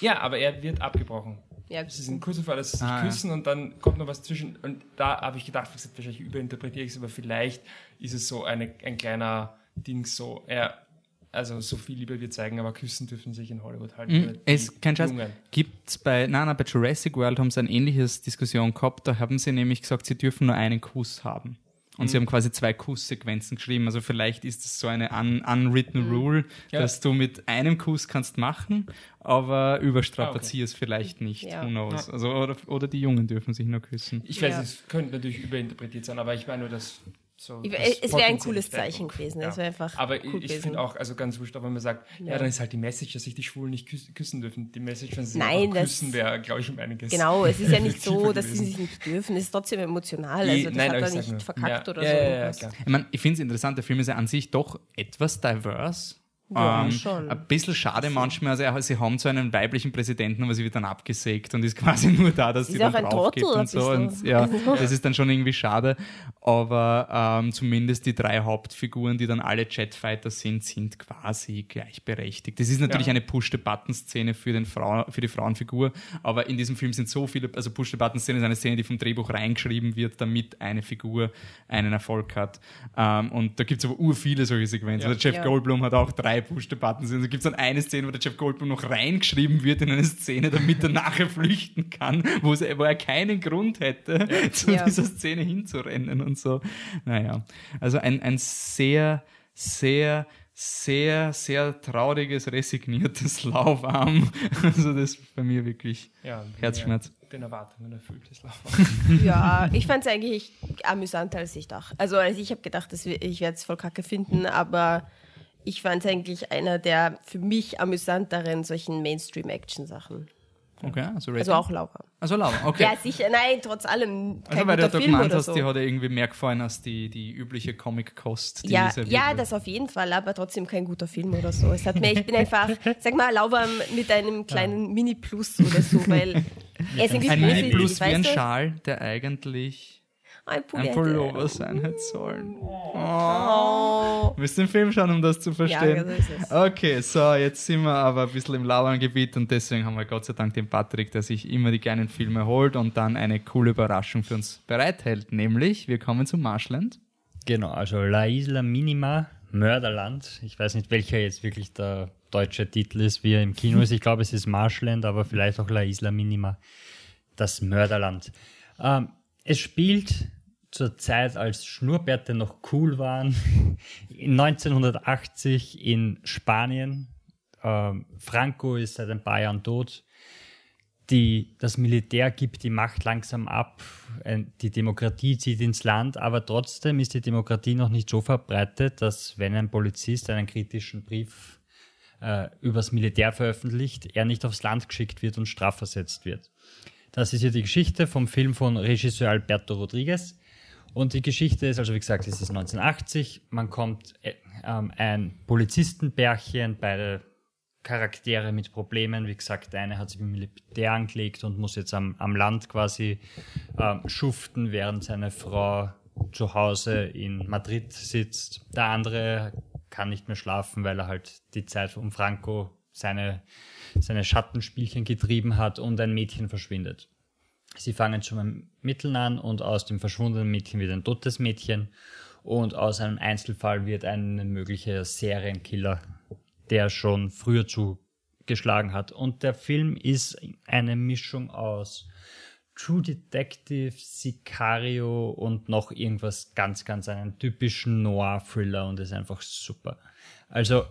Ja, aber er wird abgebrochen. Ja, Es ist ein kurzer Fall, dass sie sich Ah, ja. küssen und dann kommt noch was zwischen. Und da habe ich gedacht, wahrscheinlich überinterpretiere ich es, aber vielleicht ist es so eine, ein kleiner Ding so, er, also so viel Liebe wir zeigen, aber küssen dürfen sich in Hollywood halt Mhm. Es, kein Scheiß, gibt's bei, nein, nein, bei Jurassic World haben sie eine ähnliche Diskussion gehabt, da haben sie nämlich gesagt, sie dürfen nur einen Kuss haben. Und Mhm. sie haben quasi zwei Kusssequenzen geschrieben. Also vielleicht ist es so eine un unwritten rule, Mhm. Ja. dass du mit einem Kuss kannst machen, aber überstrapazier Ah, es vielleicht nicht. Ja. Who knows? Also, oder, oder die Jungen dürfen sich nur küssen. Ich weiß, Ja. es könnte natürlich überinterpretiert sein, aber ich meine nur, dass so es wäre ein cooles. Zeichen gewesen. Es wäre einfach Aber cool ich finde auch, also ganz wurscht, aber wenn man sagt, ja. Ja. dann ist halt die Message, dass sich die Schwulen nicht küssen, küssen dürfen. Die Message, wenn sie sich Nein, das- küssen, wäre, glaube ich, um einiges. Genau, es ist ja nicht so, dass sie sich nicht dürfen. Es ist trotzdem emotional. Eh, Also das nein, hat er nicht nur, verkackt ja, oder ja, so. Ja, ja. Ich meine, ich finde es interessant, der Film ist ja an sich doch etwas divers. Ja, schon. Ein bisschen schade manchmal, also sie haben so einen weiblichen Präsidenten, aber sie wird dann abgesägt und ist [laughs] quasi nur da, dass Sie dann drauf geht und so. Und ja, [laughs] das ist dann schon irgendwie schade. Aber ähm, zumindest die drei Hauptfiguren, die dann alle Jetfighter sind, sind quasi gleichberechtigt. Das ist natürlich Ja. eine Push-the-Button-Szene für, den Frau, für die Frauenfigur, aber in diesem Film sind so viele, also Push-the-Button-Szene ist eine Szene, die vom Drehbuch reingeschrieben wird, damit eine Figur einen Erfolg hat. Ähm, und da gibt es aber ur viele solche Sequenzen. Ja. Der Jeff Ja. Goldblum hat auch drei Push-the-Buttons. Da gibt es dann eine Szene, wo der Jeff Goldblum noch reingeschrieben wird in eine Szene, damit er nachher flüchten kann, wo, es, wo er keinen Grund hätte, zu Ja. dieser Szene hinzurennen und so. Naja, also ein, ein sehr, sehr, sehr, sehr trauriges, resigniertes [laughs] Lauwarm. Also das ist bei mir wirklich Ja, Herzschmerz. ja, Den Erwartungen erfülltes Laufen. [laughs] Ja, ich fand es eigentlich amüsanter, als ich dachte. Also, also ich habe gedacht, dass wir, ich werde es voll kacke finden, aber ich fand es eigentlich einer der für mich amüsanteren solchen Mainstream-Action-Sachen. Okay, also, Also auch Laura. Also Lauwarm, okay. Ja, sicher, nein, trotz allem kein also weil du Film gemeint hast, so. die hat irgendwie mehr gefallen als die, die übliche Comic-Kost, die Ja, ja, wird. das auf jeden Fall, aber trotzdem kein guter Film oder so. Es hat mir, ich bin einfach, sag mal, Lauwarm mit einem kleinen Mini-Plus oder so, weil [laughs] er ist irgendwie Ein Mini-Plus wie ein? Schal, der eigentlich Ein Pulli ein Pullover sein hätte sollen. Oh. Du musst den Film schauen, um das zu verstehen. Ja, so ist es. Okay, so, jetzt sind wir aber ein bisschen im Lauerngebiet und deswegen haben wir Gott sei Dank den Patrick, der sich immer die kleinen Filme holt und dann eine coole Überraschung für uns bereithält. Nämlich, wir kommen zu Marshland. Genau, also La Isla Minima, Mörderland. Ich weiß nicht, welcher jetzt wirklich der deutsche Titel ist, wie er im Kino ist. Ich glaube, es ist Marshland, aber vielleicht auch La Isla Minima, das Mörderland. Ähm, es spielt zur Zeit, als Schnurrbärte noch cool waren, [laughs] 1980 in Spanien. Ähm, Franco ist seit ein paar Jahren tot die, das Militär gibt die Macht langsam ab, die Demokratie zieht ins Land, aber trotzdem ist die Demokratie noch nicht so verbreitet, dass wenn ein Polizist einen kritischen Brief äh, übers Militär veröffentlicht, er nicht aufs Land geschickt wird und strafversetzt wird. Das ist hier die Geschichte vom Film von Regisseur Alberto Rodriguez. Und die Geschichte ist, also wie gesagt, es ist 1980, man kommt äh, ähm, ein Polizistenbärchen, beide Charaktere mit Problemen. Wie gesagt, der eine hat sich mit Militär angelegt und muss jetzt am, am Land quasi ähm, schuften, während seine Frau zu Hause in Madrid sitzt. Der andere kann nicht mehr schlafen, weil er halt die Zeit um Franco seine, seine Schattenspielchen getrieben hat und ein Mädchen verschwindet. Sie fangen zum Ermitteln an und aus dem verschwundenen Mädchen wird ein totes Mädchen und aus einem Einzelfall wird ein möglicher Serienkiller, der schon früher zugeschlagen hat. Und der Film ist eine Mischung aus True Detective, Sicario und noch irgendwas ganz, ganz einen typischen Noir-Thriller und ist einfach super. Also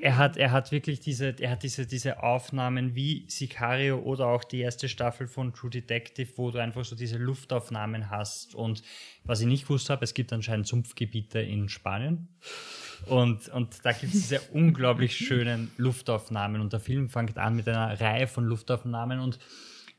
er hat, er hat wirklich diese, er hat diese, diese Aufnahmen wie Sicario oder auch die erste Staffel von True Detective, wo du einfach so diese Luftaufnahmen hast. Und was ich nicht gewusst habe, es gibt anscheinend Sumpfgebiete in Spanien. Und, und da gibt es diese [laughs] unglaublich schönen Luftaufnahmen. Und der Film fängt an mit einer Reihe von Luftaufnahmen. Und,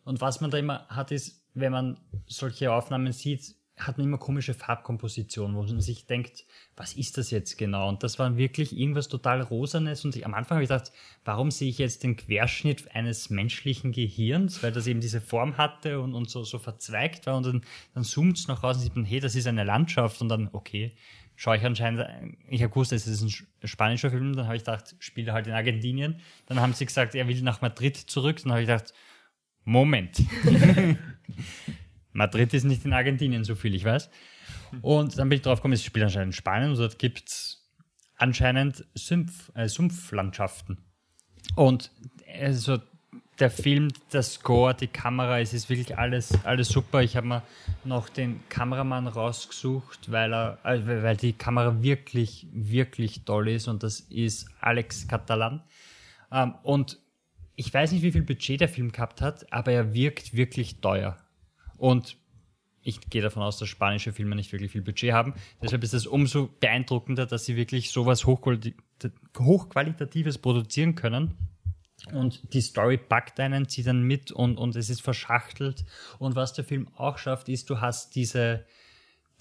und was man da immer hat, ist, wenn man solche Aufnahmen sieht, hat man immer komische Farbkompositionen, wo man sich denkt, was ist das jetzt genau? Und das war wirklich irgendwas total Rosanes. Und ich, am Anfang habe ich gedacht, warum sehe ich jetzt den Querschnitt eines menschlichen Gehirns, weil das eben diese Form hatte und, und so, so verzweigt war. Und dann, dann zoomt es nach raus und sieht man, hey, das ist eine Landschaft. Und dann, okay, schaue ich anscheinend, ich habe gewusst, es ist ein sch- spanischer Film, dann habe ich gedacht, spielt er halt in Argentinien. Dann haben sie gesagt, er will nach Madrid zurück. Dann habe ich gedacht, Moment. [laughs] [laughs] Madrid ist nicht in Argentinien, so viel ich weiß. Und dann bin ich drauf gekommen, es spielt anscheinend in Spanien und dort gibt es anscheinend Sumpf, äh, Sumpflandschaften. Und also der Film, der Score, die Kamera, es ist wirklich alles, alles super. Ich habe mir noch den Kameramann rausgesucht, weil, er, äh, weil die Kamera wirklich, wirklich toll ist und das ist Alex Catalan. Ähm, und ich weiß nicht, wie viel Budget der Film gehabt hat, aber er wirkt wirklich teuer. Und ich gehe davon aus, dass spanische Filme nicht wirklich viel Budget haben. Deshalb ist es umso beeindruckender, dass sie wirklich sowas Hochqualit Hochqualitatives produzieren können. Und die Story packt einen, zieht dann mit und, und es ist verschachtelt. Und was der Film auch schafft, ist, du hast diese,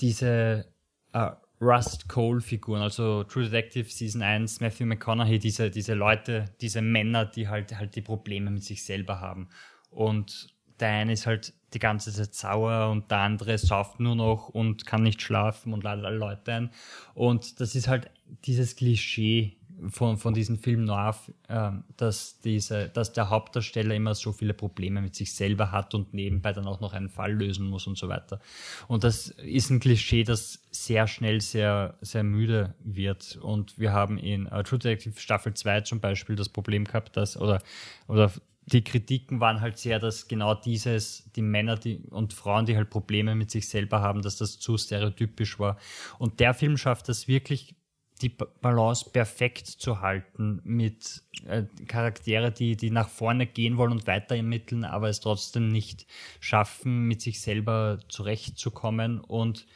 diese uh, Rust Cole-Figuren, also True Detective Season 1, Matthew McConaughey, diese, diese Leute, diese Männer, die halt, halt die Probleme mit sich selber haben. Und der eine ist halt die ganze Zeit sauer und der andere sauft nur noch und kann nicht schlafen und ladet alle Leute ein. Und das ist halt dieses Klischee von, von diesem Film Noir, äh, dass, diese, dass der Hauptdarsteller immer so viele Probleme mit sich selber hat und nebenbei dann auch noch einen Fall lösen muss und so weiter. Und das ist ein Klischee, das sehr schnell sehr, sehr müde wird. Und wir haben in uh, True Detective Staffel 2 zum Beispiel das Problem gehabt, dass, oder, oder die Kritiken waren halt sehr, dass genau dieses, die Männer die, und Frauen, die halt Probleme mit sich selber haben, dass das zu stereotypisch war. Und der Film schafft das wirklich die Balance perfekt zu halten mit äh, Charaktere, die, die nach vorne gehen wollen und weiter ermitteln, aber es trotzdem nicht schaffen, mit sich selber zurechtzukommen und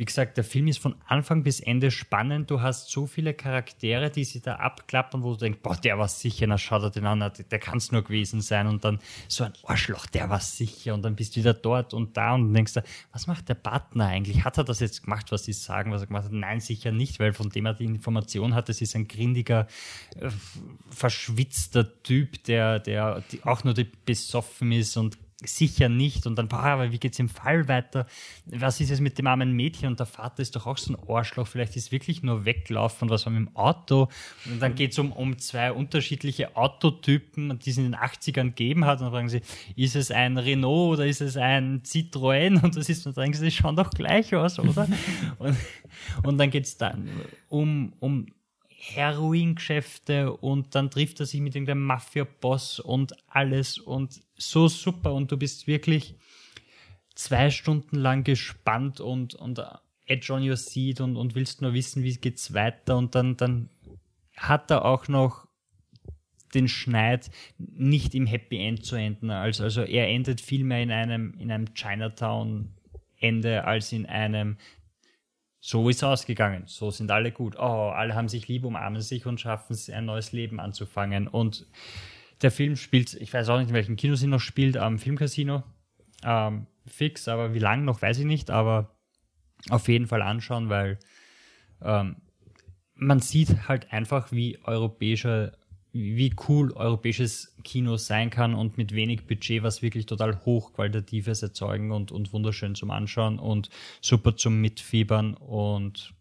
wie gesagt, der Film ist von Anfang bis Ende spannend. Du hast so viele Charaktere, die sich da abklappern, wo du denkst, boah, der war sicher, na schaut er den an, der kann es nur gewesen sein. Und dann so ein Arschloch, der war sicher. Und dann bist du wieder dort und da und denkst da, was macht der Partner eigentlich? Hat er das jetzt gemacht, was sie sagen, was er gemacht hat? Nein, sicher nicht, weil von dem er die Information hat, das ist ein grindiger, äh, verschwitzter Typ, der, der auch nur besoffen ist und sicher nicht. Und dann, boah, aber wie geht's im Fall weiter? Was ist es mit dem armen Mädchen? Und der Vater ist doch auch so ein Arschloch. Vielleicht ist wirklich nur weglaufen. Was war mit dem Auto? Und dann geht's um, um zwei unterschiedliche Autotypen, die es in den 80ern gegeben hat. Und dann fragen sie, ist es ein Renault oder ist es ein Citroën? Und das ist, dann sagen sie, die schauen doch gleich aus, oder? [laughs] und, und dann geht's dann um, um Heroingeschäfte und dann trifft er sich mit irgendeinem Mafia-Boss und alles und so super und du bist wirklich zwei Stunden lang gespannt und, und edge on your seat und, und willst nur wissen, wie geht's weiter und dann, dann hat er auch noch den Schneid nicht im Happy End zu enden. Also, also er endet vielmehr in einem, in einem Chinatown Ende als in einem so ist ausgegangen. So sind alle gut. Oh, alle haben sich lieb, umarmen sich und schaffen es, ein neues Leben anzufangen. Und der Film spielt, ich weiß auch nicht, in welchem Kino sie noch spielt, am Filmcasino. Ähm, fix, aber wie lang noch, weiß ich nicht. Aber auf jeden Fall anschauen, weil ähm, man sieht halt einfach, wie europäischer wie cool europäisches Kino sein kann und mit wenig Budget was wirklich total hochqualitatives erzeugen und, und wunderschön zum Anschauen und super zum Mitfiebern und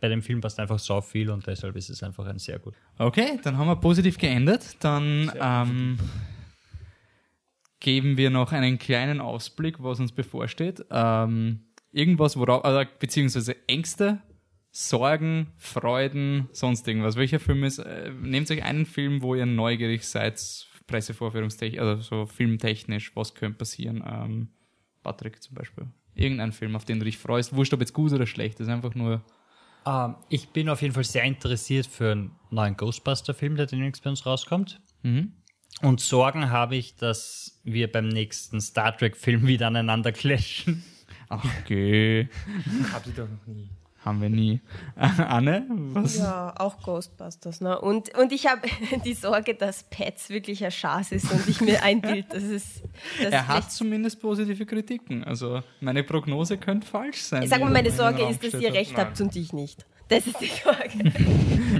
bei dem Film passt einfach so viel und deshalb ist es einfach ein sehr gut. Okay, dann haben wir positiv geendet. Dann ähm, geben wir noch einen kleinen Ausblick, was uns bevorsteht. Ähm, irgendwas, worauf, also, beziehungsweise Ängste, Sorgen, Freuden, sonst irgendwas. Welcher Film ist, äh, nehmt euch einen Film, wo ihr neugierig seid, Pressevorführungstechnisch, also so filmtechnisch, was könnte passieren? Ähm, Patrick zum Beispiel. Irgendein Film, auf den du dich freust. Wurscht, ob jetzt gut oder schlecht, das ist einfach nur. Ähm, ich bin auf jeden Fall sehr interessiert für einen neuen Ghostbuster-Film, der demnächst bei uns rauskommt. Mhm. Und Sorgen habe ich, dass wir beim nächsten Star Trek-Film wieder aneinander [laughs] clashen. Ach, okay. Hab ich doch noch nie. Haben wir nie. [laughs] Anne? Was? Ja, auch Ghostbusters. Ne? Und, und ich habe [laughs] die Sorge, dass Pets wirklich ein Schatz ist und ich mir einbild, dass es. Dass er hat zumindest positive Kritiken. Also meine Prognose könnte falsch sein. Ich sag mal, meine Sorge ist, dass ihr recht habt und ich nicht. Das ist die Sorge.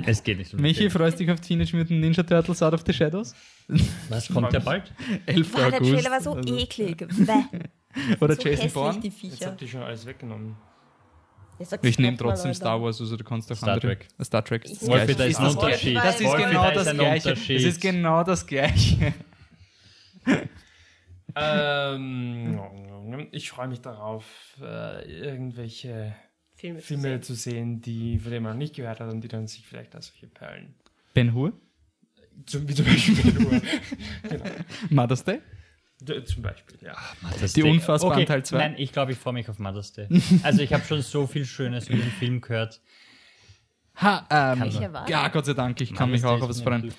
[laughs] es geht nicht um Michi, freust du dich auf Teenage Mutant Ninja Turtles Out of the Shadows? Was kommt der bald? 11. Boah, der Trailer war so also. eklig. Oder so Jason Bourne? Jetzt habt ihr schon alles weggenommen. Ich nehme trotzdem Star Wars, also du kannst auch Star andere. Trek. Star Trek. Wolfi, da ist ein Unterschied. Das ist genau das Gleiche. Das ist genau das Gleiche. ähm, ich freue mich darauf, äh, irgendwelche Filme, Filme zu, sehen. die, von denen man noch nicht gehört hat und die dann sich vielleicht als solche perlen. Ben Hur? Zum, wie zum Beispiel Ben Hur. [laughs] genau. Mother's Day? Zum Beispiel, ja. Mother's die unfassbaren okay. Teil 2. Nein, ich glaube, ich freue mich auf Mother's Day. [laughs] also ich habe schon so viel Schönes über den Film gehört. Ha, ähm, ja, Gott sei Dank, ich kann mich auch auf was freuen.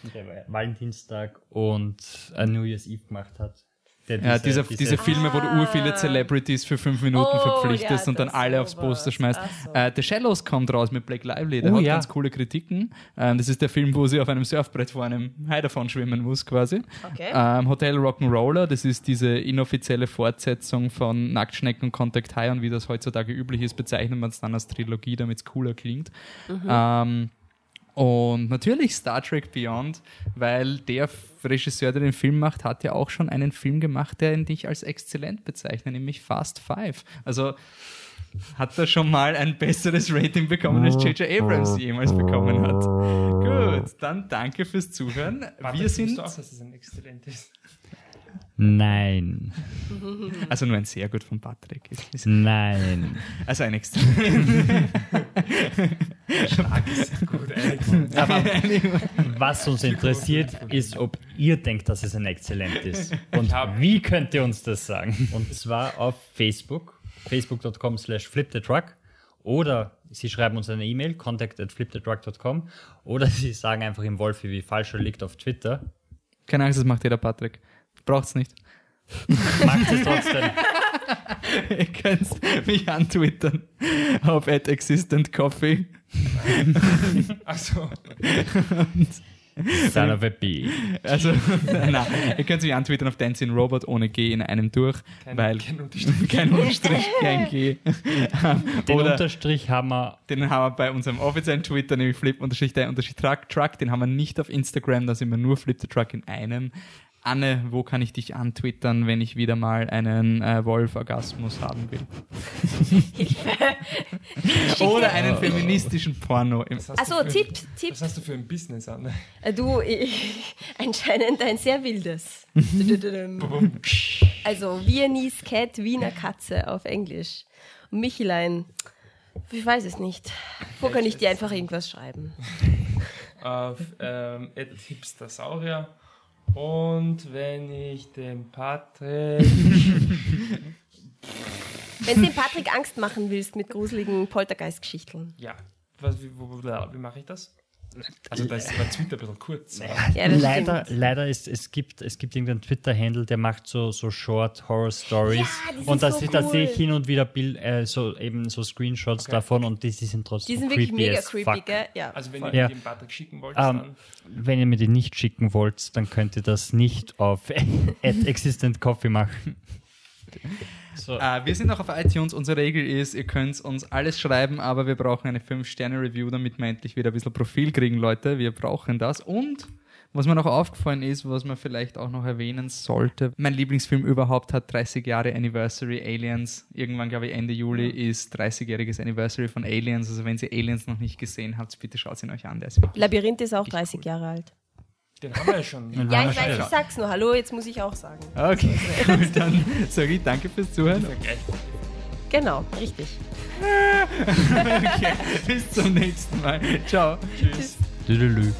Valentinstag und ein New Year's Eve gemacht hat. Der Ja, diese, diese Filme, wo du ur viele Ah. Celebrities für fünf Minuten Oh, verpflichtest ja, und dann alle aufs. Poster schmeißt. So. Äh, The Shallows kommt raus mit Blake Lively, der Oh, hat ja. ganz coole Kritiken. Ähm, das ist der Film, wo sie auf einem Surfbrett vor einem Hai davon schwimmen muss, quasi. Okay. Ähm, Hotel Rock'n'Roller, das ist diese inoffizielle Fortsetzung von Nacktschnecken und Contact High und wie das heutzutage üblich ist, bezeichnet man es dann als Trilogie, damit es cooler klingt. Ähm, und natürlich Star Trek Beyond, weil der Regisseur, der den Film macht, hat ja auch schon einen Film gemacht, der ihn dich als exzellent bezeichnet, nämlich Fast Five. Also hat er schon mal ein besseres Rating bekommen, als J.J. Abrams jemals bekommen hat. Gut, dann danke fürs Zuhören. Warte, Wir sind auch, dass es ein exzellent ist. Nein, also nur ein sehr gut von Patrick. Ist- ist- nein. Also ein extra. Gut, eigentlich. Aber [laughs] was uns interessiert, ist, ob ihr denkt, dass es ein Exzellent ist. Und wie könnt ihr uns das sagen? Und zwar auf Facebook, facebook.com slash flipthetruck oder Sie schreiben uns eine E-Mail, contact at flipthetruck.com oder Sie sagen einfach im Wolfi, wie falsch er liegt auf Twitter. Keine Angst, das macht jeder Patrick. Braucht's nicht. [laughs] Macht es trotzdem. [laughs] Ihr könnt mich antwittern auf at existent coffee. Achso. Son of a bee. Also, [laughs] nein, ihr könnt mich antwittern auf Dancing Robot ohne G in einem durch, Kein, weil kein Unterstrich. kein Unterstrich, kein G. Den Oder Unterstrich haben wir den haben wir bei unserem offiziellen Twitter, nämlich flip unterstrich der unterstrich truck, truck, den haben wir nicht auf Instagram, da sind wir nur flip the truck in einem. Anne, wo kann ich dich antwittern, wenn ich wieder mal einen äh, Wolf-Orgasmus haben will? [laughs] Oder einen feministischen Porno. Im Was hast du Achso, für- Tipp, Tipp. Was hast du für ein Business, Anne? Äh, Du, ich, [laughs] anscheinend ein sehr wildes. [laughs] also Viennese Cat, Wiener Katze auf Englisch. Und Michelein, ich weiß es nicht. Wo kann ich dir einfach irgendwas schreiben? Auf ähm, Ed Hipstersaurier. Und wenn ich den Patrick. [laughs] Wenn du dem Patrick Angst machen willst mit gruseligen Poltergeist-Geschichten. Ja. Was, wie, wo, wie mache ich das? Also, da ist mein Twitter ein bisschen kurz. Ja, leider, stimmt. leider ist es gibt es gibt irgendeinen Twitter-Handle, der macht so so Short Horror Stories Ja, die sind und da, so da cool. sehe ich hin und wieder Bild, äh, so eben so Screenshots Okay. davon und die, die sind trotzdem Die sind wirklich creepy mega as creepy, fuck. gell? Ja. Also, wenn voll. ihr Ja. den Patrick schicken wollt, Ähm, dann. Wenn ihr mir die nicht schicken wollt, dann könnt ihr das nicht auf [laughs] at Existent Coffee machen. [laughs] So. Äh, wir sind auch auf iTunes. Unsere Regel ist, ihr könnt uns alles schreiben, aber wir brauchen eine 5-Sterne-Review, damit wir endlich wieder ein bisschen Profil kriegen, Leute. Wir brauchen das. Und was mir noch aufgefallen ist, was man vielleicht auch noch erwähnen sollte, mein Lieblingsfilm überhaupt hat 30 Jahre Anniversary Aliens. Irgendwann, glaube ich, Ende Juli ist 30-jähriges Anniversary von Aliens. Also wenn ihr Aliens noch nicht gesehen habt, bitte schaut ihn euch an. Der ist wirklich Labyrinth ist auch 30 Jahre alt. Den haben wir ja schon. [laughs] Dann Ja, ich weiß, ich sag's nur. Hallo, jetzt muss ich auch sagen. Okay, [laughs] cool, dann sage ich danke fürs Zuhören. Genau, richtig. [laughs] Okay, bis zum nächsten Mal. Ciao. Tschüss. Tüdelü.